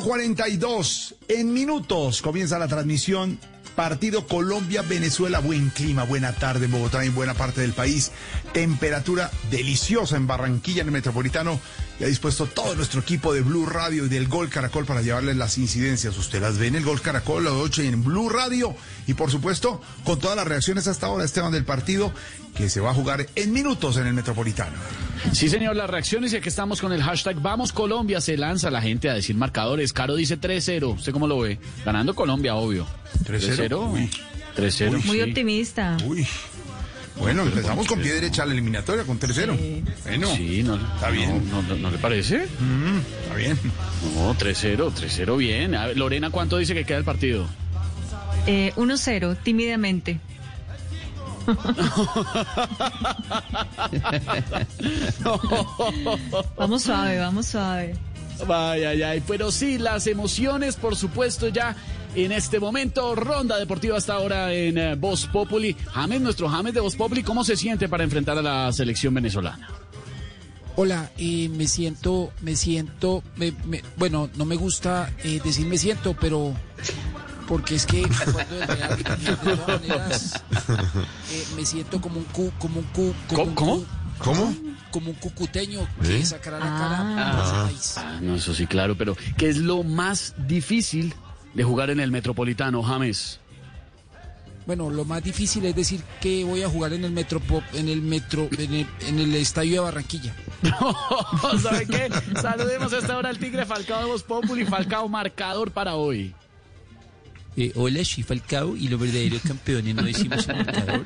4.42. En minutos comienza la transmisión. Partido Colombia-Venezuela. Buen clima, buena tarde en Bogotá y en buena parte del país. Temperatura deliciosa en Barranquilla, en el metropolitano. Y ha dispuesto todo nuestro equipo de Blue Radio y del Gol Caracol para llevarles las incidencias. Usted las ve en el Gol Caracol, la noche en Blue Radio. Y por supuesto, con todas las reacciones hasta ahora, Esteban, del partido que se va a jugar en minutos en el metropolitano. Sí, señor, las reacciones y aquí estamos con el hashtag Vamos Colombia. Se lanza la gente a decir marcadores. Caro dice 3-0. ¿Usted cómo lo ve? Ganando Colombia, obvio. 3-0. Uy. 3-0. Muy sí. optimista. Uy. Bueno, empezamos con pie derecha a la eliminatoria, con 3-0. Bueno, Sí, no, está bien. No, no- no le parece? Mm, está bien. No, 3-0, 3-0 bien. A ver, Lorena, ¿cuánto dice que queda el partido? Eh, 1-0, tímidamente. Vamos suave, vamos suave. Vaya, ay, ay. Pero sí, las emociones, por supuesto, ya en este momento. Ronda deportiva hasta ahora en eh, Voz Populi. James, nuestro James de Voz Populi, ¿cómo se siente para enfrentar a la selección venezolana? Hola, eh, me siento, me siento, me- me- bueno, no me gusta eh, decir me siento, pero porque es que cuando de, real- de todas maneras eh, me siento como un cu, como un cu, como un ¿Cómo? cu- ¿Cómo? como un cucuteño que ¿Eh? sacará la cara por ese país. Ah, no, eso sí, claro, pero ¿qué es lo más difícil de jugar en el Metropolitano, James? Bueno, lo más difícil es decir que voy a jugar en el metro, en el metro, en el, en el estadio de Barranquilla. ¿Sabe qué? Saludemos a esta hora al Tigre Falcao de Voz Populi. Falcao, marcador para hoy. Eh, hola, soy Falcao y los verdaderos campeones no decimos el marcador,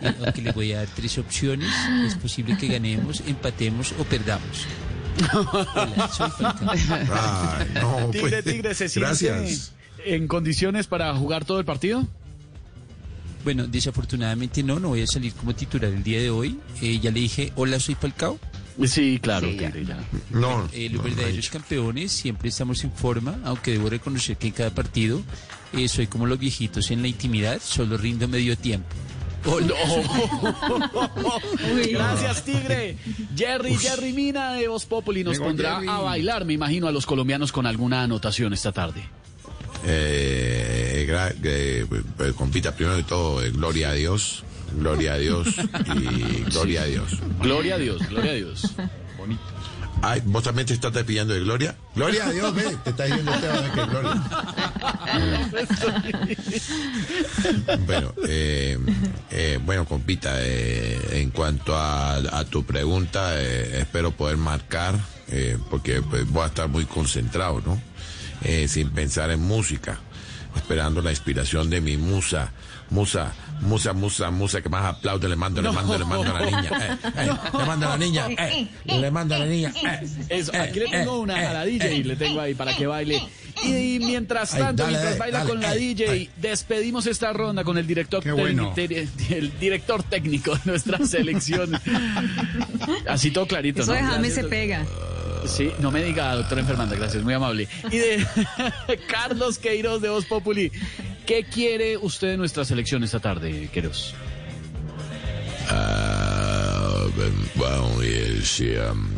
eh, aunque les voy a dar tres opciones. Es posible que ganemos, empatemos o perdamos. Hola, soy Falcao. Ay, no, Tigre, pues, Tigre, ¿se siente Gracias. En condiciones para jugar todo el partido? Bueno, desafortunadamente no, no voy a salir como titular el día de hoy. Eh, ya le dije, hola, soy Falcao. Sí, claro, Sí, ya. Tigre, ya. No, Eh, los no, verdaderos campeones siempre estamos en forma, aunque debo reconocer que en cada partido eh, soy como los viejitos en la intimidad, solo rindo medio tiempo. Hola. Gracias, Tigre. Jerry, Jerry Mina de Voz Populi nos Llegó pondrá Jerry. a bailar, me imagino, a los colombianos con alguna anotación esta tarde. Eh, gra- eh, eh, compita primero de todo, eh, gloria a Dios, gloria a Dios y gloria a Dios. Gloria a Dios, gloria a Dios. Ay, ¿Vos también te estás pidiendo de gloria? Gloria a Dios, ve, te está diciendo Esteban que gloria. Bueno, eh, eh, bueno, compita, eh, en cuanto a, a tu pregunta, eh, espero poder marcar, eh, porque pues, voy a estar muy concentrado, ¿no? Eh, sin pensar en música, esperando la inspiración de mi musa, musa, musa, musa, musa, que más aplaude, le mando, le mando, le mando a la niña, eh, eh, le mando a la niña, eh, le mando a la niña, eh, Eso, eh, aquí le tengo eh, una a la DJ, eh. le tengo ahí para que baile. Y mientras Ay, tanto, dale, mientras baila dale, con la DJ, ay. despedimos esta ronda con el director, bueno. el director técnico de nuestra selección. Así todo clarito, Eso ¿no? de James se pega. Sí, no me diga, doctora enfermanda, gracias, muy amable. Y de Carlos Queiroz de Voz Populi, ¿qué quiere usted de nuestra selección esta tarde, Queiroz? Bem, bom, esse, um,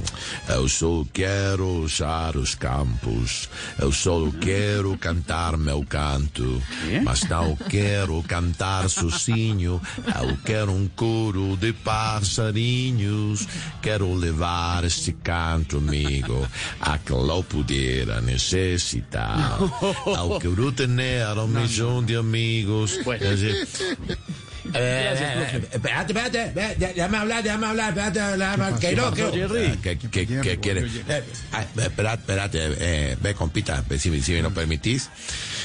eu só quero usar os campos, eu só quero cantar meu canto, mas não quero cantar sozinho, eu quero um coro de passarinhos, quero levar este canto amigo a que lo pudiera necessitar, eu quero ter um milhão de amigos. Eh, eh, espérate, espérate, ve, ya- déjame hablar, déjame hablar, espérate, déjame, que no, que Jerry? ¿Qué, qué, qué quiere? Eh, ah, espérate, espérate, eh, ve, compita, ve, si, si me lo permitís.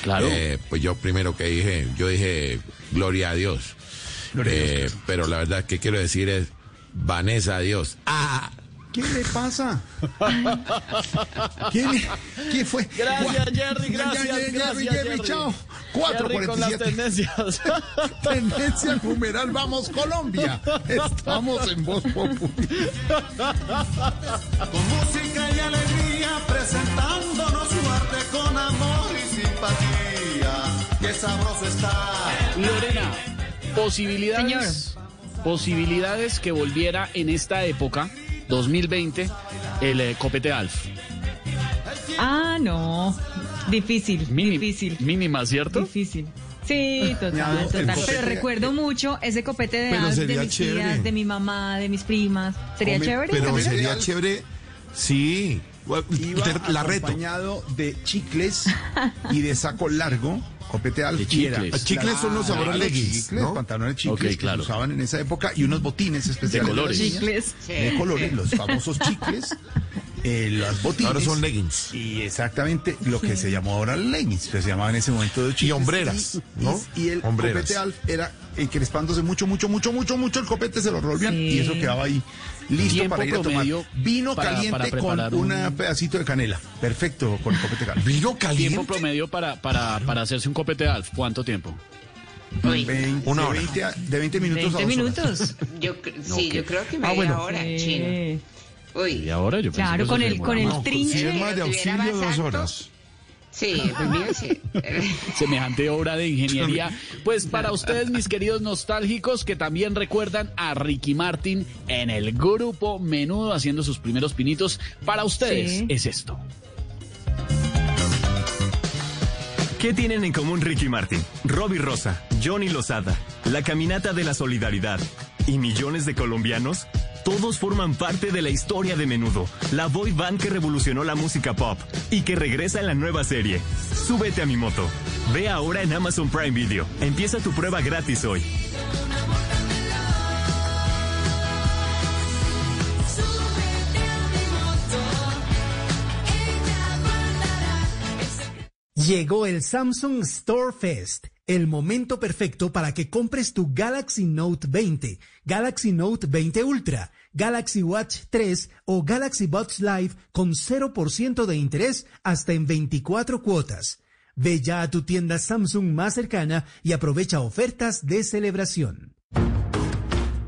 Claro. Eh, pues yo primero que dije, yo dije, gloria a Dios. Eh, pero la verdad que quiero decir es, Vanessa a Dios. Ah, ¿Qué le pasa? ¿Qué, le- qué fue? Gracias, Jerry, gracias, Jerry, gracias, Jerry, Jerry. chao. Jerry con las 4.47. tendencias. Tendencia numeral, vamos Colombia. Estamos en Voz Populi. Con música y alegría presentándonos su arte con amor y simpatía. Qué sabroso está. Lorena, posibilidades. Posibilidades que volviera en esta época, 2020, el eh, copete Alf. Ah, no. Difícil, Mini- difícil, Mínima, ¿cierto? difícil. Sí, total, total. Pero recuerdo mucho ese copete de, Alf, de mis chévere. tías, de mi mamá, de mis primas. ¿Sería Come- chévere? Pero sería chévere, sí. Iba Te- La reto. acompañado de chicles y de saco largo. Copete De y era- chicles. Chicles son los Claro, sabores leggings, chicles, ¿no? pantalones chicles Ok, que claro. usaban en esa época y unos botines especiales De colores. niñas. Chicles. de colores, los famosos chicles, eh, las botines. Ahora son leggings. Y exactamente lo que se llamó ahora leggings, pero se llamaba en ese momento de chicles. hombreras, y, ¿no? Y, y el Hombreras. copete Alf era encrespándose mucho, mucho, mucho, mucho, mucho el copete, se lo revolvían Sí. y eso quedaba ahí listo Tiempo para ir a tomar promedio vino para- caliente para con un un- pedacito de canela. Perfecto con el copete Alf. Vino Tiempo caliente. promedio para, para, para hacerse un copete Alf. ¿Cuánto tiempo? Una de, hora. 20 a, de 20 minutos 20 a minutos. Yo, sí, yo creo que media Ah, bueno. hora, Sí. chino. Uy, Y ahora yo pensé Claro, que eso con se el, con el demoraba más. trinche. Si es más de auxilio, dos alto. horas. Sí, pues mío sí. semejante obra de ingeniería. Pues para ustedes, mis queridos nostálgicos, que también recuerdan a Ricky Martin en el grupo Menudo haciendo sus primeros pinitos, para ustedes Sí. es esto. ¿Qué tienen en común Ricky Martin, Robbie Rosa, Johnny Lozada, la Caminata de la Solidaridad y millones de colombianos? Todos forman parte de la historia de Menudo, la boy band que revolucionó la música pop y que regresa en la nueva serie. Súbete a mi moto. Ve ahora en Amazon Prime Video. Empieza tu prueba gratis hoy. Llegó el Samsung Store Fest, el momento perfecto para que compres tu Galaxy Note 20, Galaxy Note 20 Ultra, Galaxy Watch 3 o Galaxy Buds Live con 0% de interés hasta en 24 cuotas. Ve ya a tu tienda Samsung más cercana y aprovecha ofertas de celebración.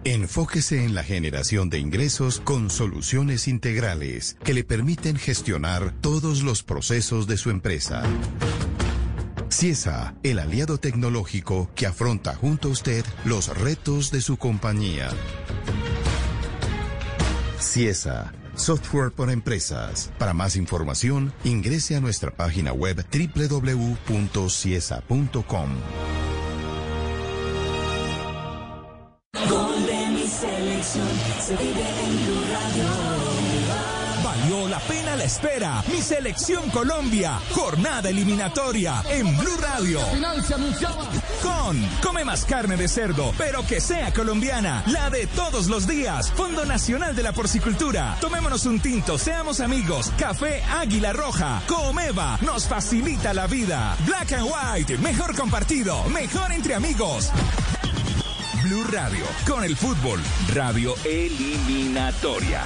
Enfóquese en la generación de ingresos con soluciones integrales que le permiten gestionar todos los procesos de su empresa. CIESA, el aliado tecnológico que afronta junto a usted los retos de su compañía. CIESA, software para empresas. Para más información, ingrese a nuestra página web www.ciesa.com. la espera. Mi selección Colombia. Jornada eliminatoria en Blue Radio. Con Come más carne de cerdo, pero que sea colombiana. La de todos los días. Fondo Nacional de la Porcicultura. Tomémonos un tinto, seamos amigos. Café Águila Roja. Comeva nos facilita la vida. Black and White. Mejor compartido. Mejor entre amigos. Blue Radio, con el fútbol, radio eliminatoria.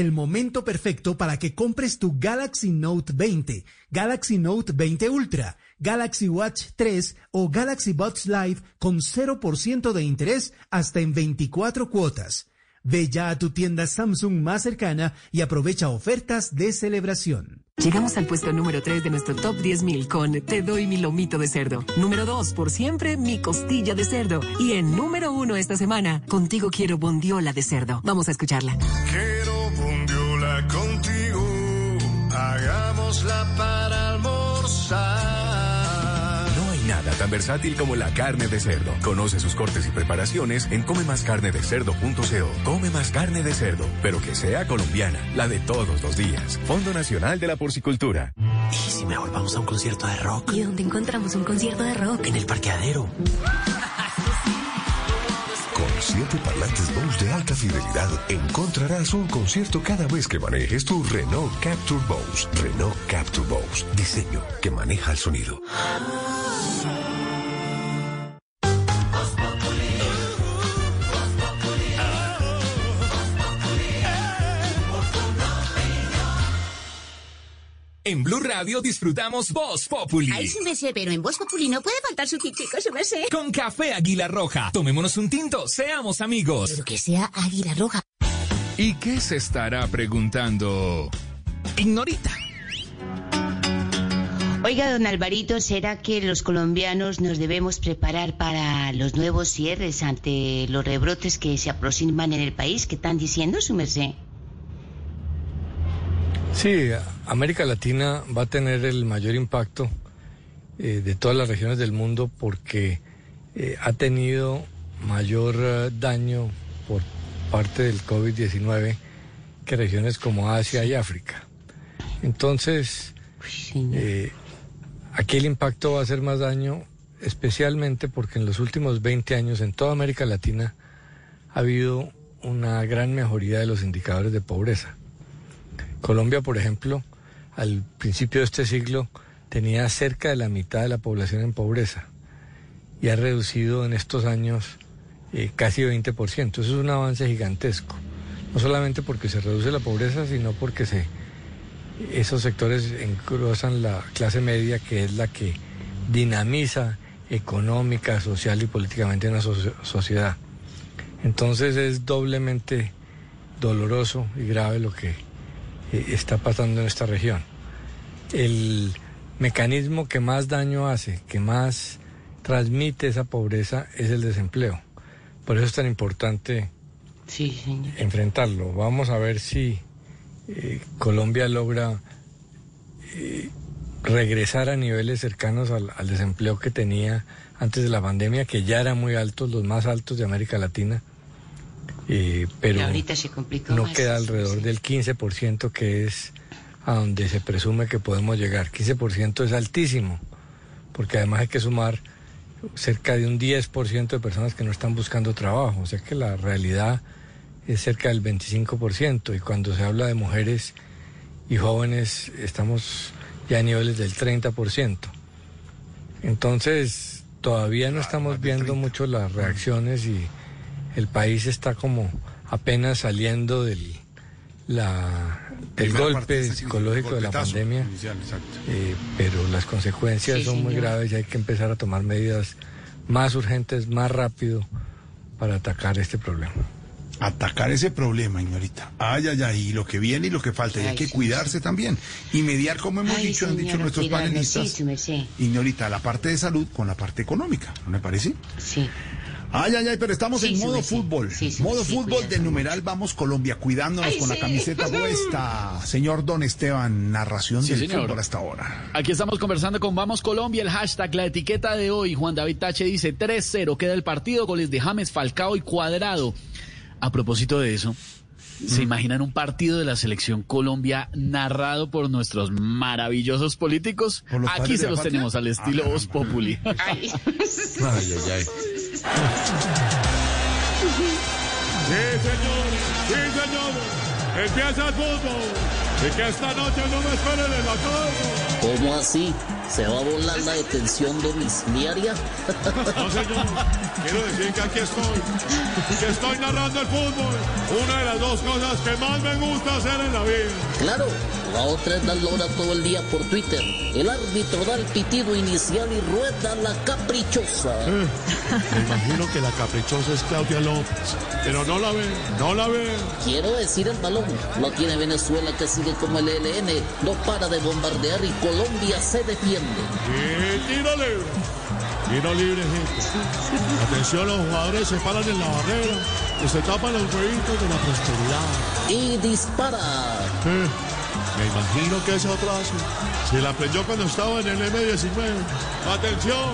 el momento perfecto para que compres tu Galaxy Note 20, Galaxy Note 20 Ultra, Galaxy Watch 3 o Galaxy Buds Live con 0% de interés hasta en 24 cuotas. Ve ya a tu tienda Samsung más cercana y aprovecha ofertas de celebración. Llegamos al puesto número 3 de nuestro top 10.000 con Te doy mi lomito de cerdo. Número 2, por siempre, mi costilla de cerdo. Y en número 1 esta semana, contigo quiero bondiola de cerdo. Vamos a escucharla. Quiero bondiola contigo, hagámosla para almorzar. No hay nada tan versátil como la carne de cerdo. Conoce sus cortes y preparaciones en comemascarnedecerdo.co. Come más carne de cerdo, pero que sea colombiana, la de todos los días. Fondo Nacional de la Porcicultura. ¿Y si mejor vamos a un concierto de rock? ¿Y dónde encontramos un concierto de rock? En el parqueadero. Siete parlantes Bose de alta fidelidad, encontrarás un concierto cada vez que manejes tu Renault Capture Bose. Renault Capture Bose. Diseño que maneja el sonido. En Blue Radio disfrutamos Voz Populi. Ay, sí me sé, pero en Voz Populi no puede faltar su tintico, sí me sé. Con café Águila Roja. Tomémonos un tinto, seamos amigos. Pero que sea Águila Roja. ¿Y qué se estará preguntando? Ignorita. Oiga, don Alvarito, ¿será que los colombianos nos debemos preparar para los nuevos cierres ante los rebrotes que se aproximan en el país? ¿Qué están diciendo, su merced? Sí, América Latina va a tener el mayor impacto eh, de todas las regiones del mundo porque eh, ha tenido mayor eh, daño por parte del COVID-19 que regiones como Asia y África. Entonces, aquí el impacto va a ser más daño, especialmente porque en los últimos 20 años en toda América Latina ha habido una gran mejoría de los indicadores de pobreza. Colombia, por ejemplo, al principio de este siglo tenía cerca de la mitad de la población en pobreza y ha reducido en estos años eh, casi 20%. Eso es un avance gigantesco. No solamente porque se reduce la pobreza, sino porque esos sectores engrosan la clase media, que es la que dinamiza económica, social y políticamente una soci- sociedad. Entonces es doblemente doloroso y grave lo que está pasando en esta región. El mecanismo que más daño hace, que más transmite esa pobreza es el desempleo. Por eso es tan importante enfrentarlo. Vamos a ver si eh, Colombia logra eh, regresar a niveles cercanos al, al desempleo que tenía antes de la pandemia, que ya eran muy altos, los más altos de América Latina. Eh, pero Y ahorita se complicó no más. queda alrededor del 15% que es a donde se presume que podemos llegar. 15% es altísimo, porque además hay que sumar cerca de un 10% de personas que no están buscando trabajo, o sea que la realidad es cerca del 25% y cuando se habla de mujeres y jóvenes estamos ya a niveles del 30%. Entonces, todavía no estamos viendo mucho las reacciones y el país está como apenas saliendo del, la, parte golpe psicológico de la pandemia, inicial, eh, pero las consecuencias Sí, son muy graves y hay que empezar a tomar medidas más urgentes, más rápido para atacar este problema. Atacar ese problema, señorita. Ay, ay, ay, y lo que viene y lo que falta. y hay Ay, que sí, cuidarse también. Y mediar, como hemos Ay, dicho, han dicho nuestros panelistas. Señorita, la parte de salud con la parte económica, ¿no me parece? Sí. Ay, ay, ay, pero estamos Sí, en modo fútbol. Sí, modo fútbol de numeral Vamos Colombia, cuidándonos Ay, con la camiseta puesta. Señor Don Esteban, narración Sí, del señor. fútbol hasta ahora. Aquí estamos conversando con Vamos Colombia, el hashtag, la etiqueta de hoy. Juan David Tache dice 3-0, queda el partido, goles de James, Falcao y Cuadrado. A propósito de eso, ¿se imaginan un partido de la selección Colombia narrado por nuestros maravillosos políticos? ¿Por los Aquí se los patria? tenemos al estilo Ah, Voz Populi. Ay, ay, ay. Sí, señor, sí, señor. Empieza el fútbol. Y que esta noche no me esperen en la casa. ¿Cómo así? ¿Se va a volar la detención domiciliaria? No, señor. Quiero decir que aquí estoy. Que estoy narrando el fútbol. Una de las dos cosas que más me gusta hacer en la vida. Claro, la otra es dar lora todo el día por Twitter. El árbitro da el pitido inicial y rueda la caprichosa. Me imagino que la caprichosa es Claudia López. Pero no la ve, no la ve. Quiero decir el balón. Lo tiene Venezuela que sigue como el ELN. No para de bombardear y Colombia se defiende. Y tiro libre. Tiro libre, gente. Atención, los jugadores se paran en la barrera y se tapan los huevitos de la prosperidad. Y dispara. Eh, Me imagino que esa frase se la aprendió cuando estaba en el M19. Atención,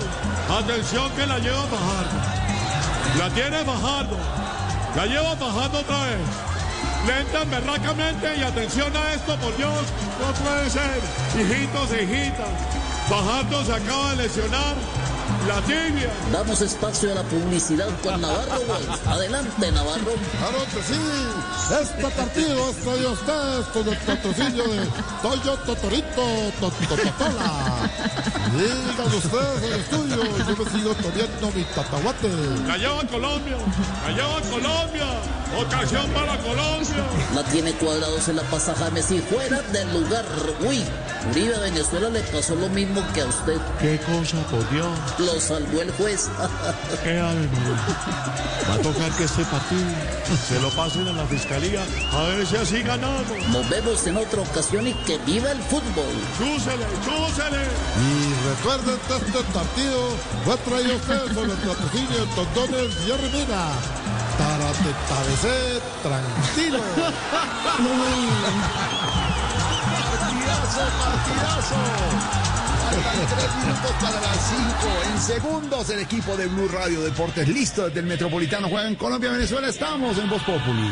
atención que la lleva bajando. La tiene bajando. La lleva bajando otra vez. Lenta, berracamente y atención a esto, por Dios, no puede ser. Hijitos e hijitas, Fajardo se acaba de lesionar la tibia. Damos espacio a la publicidad con Navarro. Adelante, Navarro. Claro que sí. Este partido es a ustedes con el patrocinio de Toyo Totorito Totototola. Digan ustedes el estudio, yo me sigo tomando mi tatahuate. La lleva Colombia, la lleva Colombia. Ocasión para Colombia. La tiene cuadrado, se la pasa James y fuera del lugar. Uy, Uribe a Venezuela le pasó lo mismo que a usted. ¿Qué cosa, por Dios? Lo salvó el juez. ¿Qué? Va a tocar que este partido se lo pasen a la fiscalía a ver si así ganamos. Nos vemos en otra ocasión y que viva el fútbol. ¡Chúsele, chúsele! Y recuerden que este partido fue traído a ustedes con el patrocinio de Tondones y Hermina. Para te parecer tranquilo. Partidazo, partidazo. Minutos para las. En segundos, el equipo de Blue Radio Deportes listo desde el Metropolitano. Juega en Colombia, Venezuela. Estamos en Voz Populi.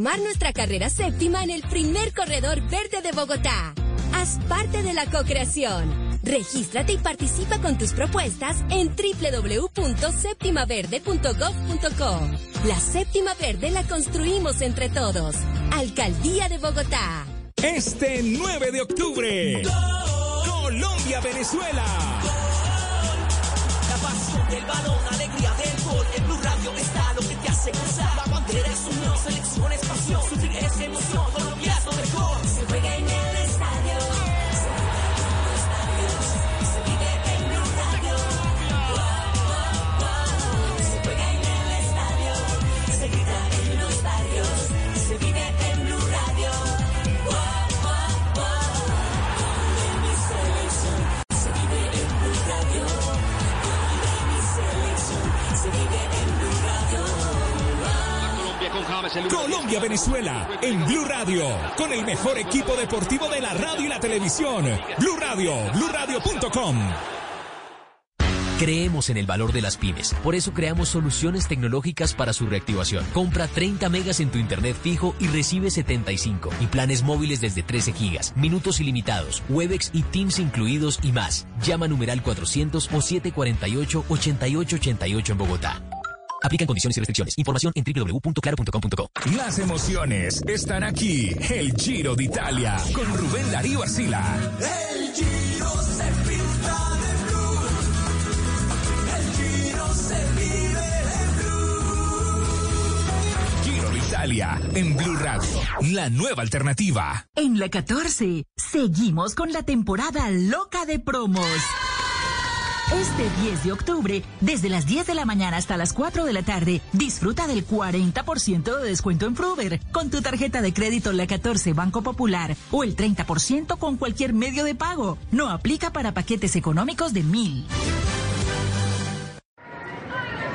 Nuestra carrera séptima en el primer corredor verde de Bogotá. Haz parte de la co-creación. Regístrate y participa con tus propuestas en www.septimaverde.gov.co. La séptima verde la construimos entre todos. Alcaldía de Bogotá. Este 9 de octubre, Colombia-Venezuela. La pasión del balón, alegría del gol. En Blue Hace gozar. La bandera es unión, selección es pasión. Sufrir es emoción, Colombia es lo mejor. Se juega en Colombia-Venezuela en Blue Radio, con el mejor equipo deportivo de la radio y la televisión. Blue Radio, bluradio.com. Creemos en el valor de las pymes, por eso creamos soluciones tecnológicas para su reactivación. Compra 30 megas en tu internet fijo y recibe 75 y planes móviles desde 13 gigas, minutos ilimitados, Webex y Teams incluidos y más. Llama numeral 400 o 748 8888 en Bogotá. Aplican condiciones y restricciones. Información en www.claro.com.co. Las emociones están aquí. El Giro de Italia con Rubén Darío Arcila. El Giro se filtra de Blue. El Giro se vive de Blue. Giro de Italia en Blue Radio. La nueva alternativa. En la 14, seguimos con la temporada loca de promos. Este 10 de octubre, desde las 10 de la mañana hasta las 4 de la tarde, disfruta del 40% de descuento en Fruver con tu tarjeta de crédito La 14 Banco Popular o el 30% con cualquier medio de pago. No aplica para paquetes económicos de mil.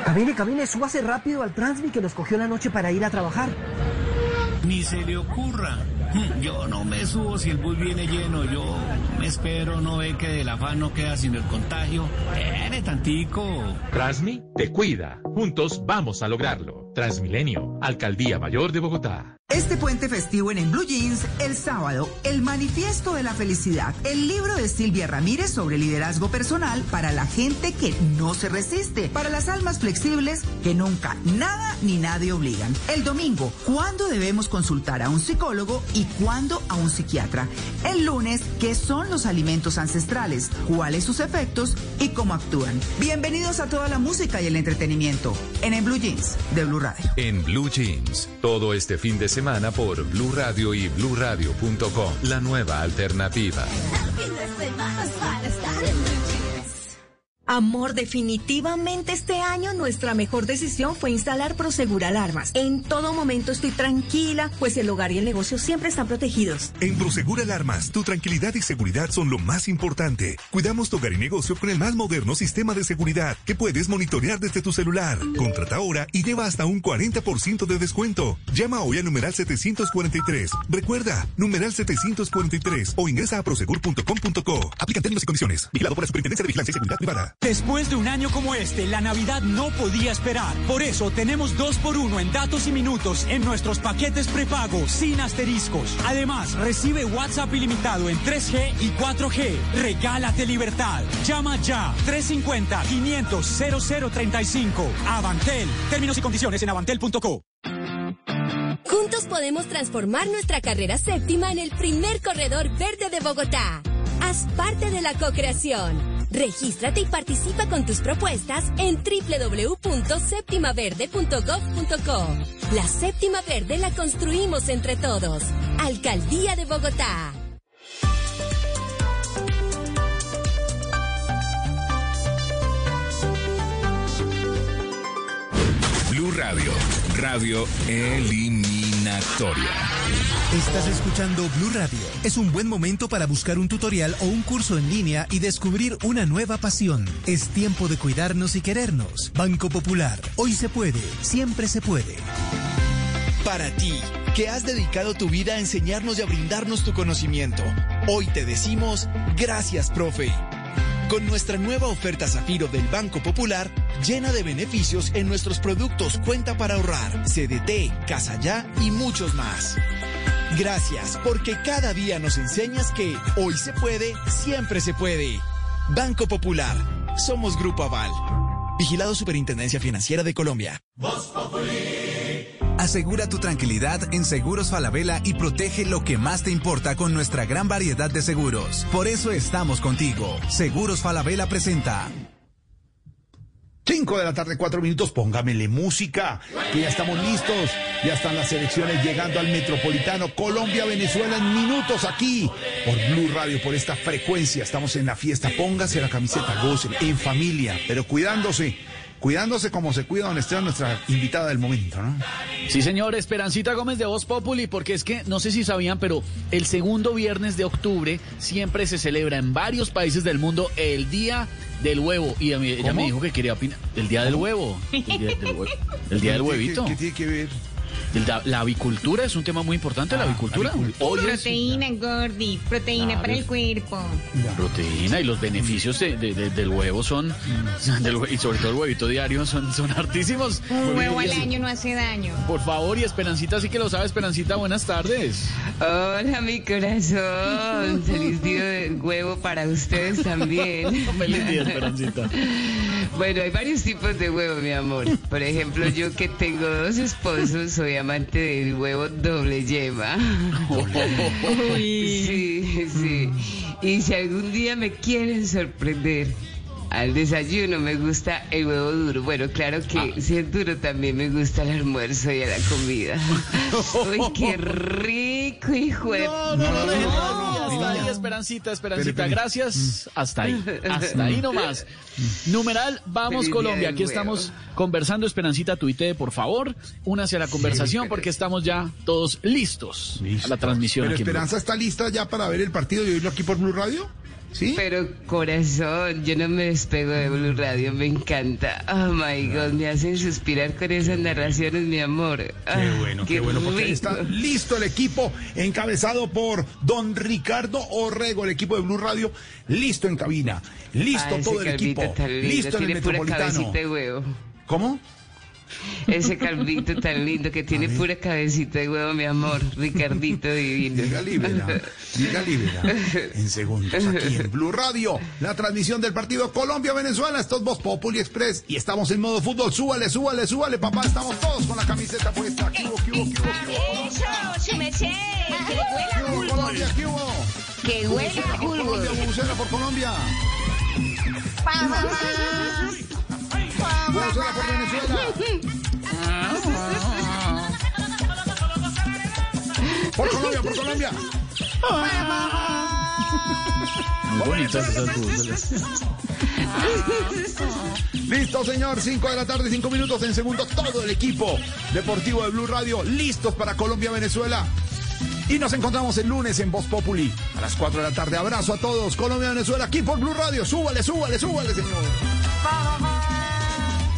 Camine, camine, súbase rápido al Transmi que nos cogió la noche para ir a trabajar. Ni se le ocurra. Hmm, Yo no me subo si el bus viene lleno. Yo me espero, no ve que del afán no queda sino el contagio. Espere tantico. Transmi te cuida. Juntos vamos a lograrlo. Transmilenio, Alcaldía Mayor de Bogotá. Este puente festivo en, en Blue Jeans, el sábado, el manifiesto de la felicidad, el libro de Silvia Ramírez sobre liderazgo personal para la gente que no se resiste, para las almas flexibles que nunca nada ni nadie obligan. El domingo, ¿cuándo debemos consultar a un psicólogo y cuándo a un psiquiatra? El lunes, ¿qué son los alimentos ancestrales? ¿Cuáles sus efectos y cómo actúan? Bienvenidos a toda la música y el entretenimiento en, en Blue Jeans de Blue Radio. En Blue Jeans, todo este fin de semana por Blue Radio y bluradio.com, la nueva alternativa. Amor, definitivamente este año nuestra mejor decisión fue instalar Prosegur Alarmas. En todo momento estoy tranquila, pues el hogar y el negocio siempre están protegidos. En Prosegur Alarmas, tu tranquilidad y seguridad son lo más importante. Cuidamos tu hogar y negocio con el más moderno sistema de seguridad que puedes monitorear desde tu celular. Contrata ahora y lleva hasta un 40% de descuento. Llama hoy a numeral 743. Recuerda, numeral 743 o ingresa a prosegur.com.co. Aplica términos y condiciones. Vigilado por la Superintendencia de Vigilancia y Seguridad Privada. Después de un año como este, la Navidad no podía esperar. Por eso tenemos dos por uno en datos y minutos en nuestros paquetes prepago sin asteriscos. Además, recibe WhatsApp ilimitado en 3G y 4G. Regálate libertad. Llama ya 350-500-0035. Avantel. Términos y condiciones en avantel.co. Juntos podemos transformar nuestra carrera séptima en el primer corredor verde de Bogotá. Haz parte de la co-creación. Regístrate y participa con tus propuestas en www.septimaverde.gov.co. La séptima verde la construimos entre todos. Alcaldía de Bogotá. Blue Radio, radio eliminatoria. Estás escuchando Blue Radio. Es un buen momento para buscar un tutorial o un curso en línea y descubrir una nueva pasión. Es tiempo de cuidarnos y querernos. Banco Popular. Hoy se puede, siempre se puede. Para ti, que has dedicado tu vida a enseñarnos y a brindarnos tu conocimiento, hoy te decimos gracias, profe. Con nuestra nueva oferta Zafiro del Banco Popular, llena de beneficios en nuestros productos Cuenta para ahorrar, CDT, Casa Ya y muchos más. Gracias, porque cada día nos enseñas que hoy se puede, siempre se puede. Banco Popular, somos Grupo Aval. Vigilado Superintendencia Financiera de Colombia. Asegura tu tranquilidad en Seguros Falabella y protege lo que más te importa con nuestra gran variedad de seguros. Por eso estamos contigo. Seguros Falabella presenta. 5 de la tarde, 4 minutos, póngamele música, que ya estamos listos, ya están las elecciones llegando al Metropolitano, Colombia, Venezuela en minutos aquí, por Blue Radio, por esta frecuencia, estamos en la fiesta, póngase la camiseta, gocen, en familia, pero cuidándose, cuidándose como se cuida donde esté nuestra invitada del momento, ¿no? Sí, señor, Esperancita Gómez de Voz Populi, porque es que no sé si sabían, pero el segundo viernes de octubre siempre se celebra en varios países del mundo el Día del Huevo. Y a mí, ella me dijo que quería opinar. El Día del Huevo. El Día del, hue- el día del Huevito. ¿Qué, tiene que ver? La avicultura es un tema muy importante, la avicultura. Hoy es Proteína, Gordy, proteína Claro. para el cuerpo. proteína y los beneficios de- de- de- del huevo son, del hue- y sobre todo el huevito diario, son, son hartísimos. Un huevo al año no hace daño. Por favor, y Esperancita sí que lo sabe, Esperancita, buenas tardes. Hola, mi corazón. Feliz día del huevo para ustedes también. Feliz día, Esperancita. Bueno, hay varios tipos de huevo, mi amor. Por ejemplo, yo que tengo dos esposos, soy amante del huevo doble yema. Sí, sí. Y si algún día me quieren sorprender, al desayuno me gusta el huevo duro. Bueno, claro que si es duro también me gusta el almuerzo y a la comida. Uy, qué rico, hijo de... No, no, no, no, hasta ahí, Esperancita, Esperancita, gracias. Hasta ahí, hasta ahí nomás. Numeral, vamos Colombia. Aquí huevo. estamos conversando, Esperancita, tuitee, por favor. Únase a la conversación porque estamos ya todos listos a la transmisión. Pero. Esperanza está lista ya para ver el partido y oírlo aquí por Blue Radio. ¿Sí? Pero corazón, yo no me despego de Blue Radio, me encanta. Oh my God, me hacen suspirar con esas narraciones, mi amor. Ah, Qué bueno, qué, bueno, porque está listo el equipo encabezado por don Ricardo Orrego, el equipo de Blue Radio, listo en cabina, listo Ah, todo el equipo, listo en el Metropolitano. de huevo. ¿Cómo? Ese calvito tan lindo que tiene pura cabecita de huevo, mi amor. Ricardito divino. Diga libera, diga libera. En segundos aquí en Blue Radio, la transmisión del partido Colombia-Venezuela, esto es Voz Populi Express y estamos en modo fútbol, súbale, súbale, súbale, papá, estamos todos con la camiseta puesta. ¿Qué hubo, qué hubo, qué hubo, Colombia, ¿qué hubo? Que huela a Por Colombia, Bubucela por Colombia. Por. Por Colombia, por Colombia. Bonitas esas. Listo, señor. 5 de la tarde, 5 minutos en segundo. Todo el equipo deportivo de Blue Radio listos para Colombia, Venezuela. Y nos encontramos el lunes en Voz Populi a las 4 de la tarde. Abrazo a todos. Colombia, Venezuela, aquí por Blue Radio. Súbale, súbale, súbale, señor.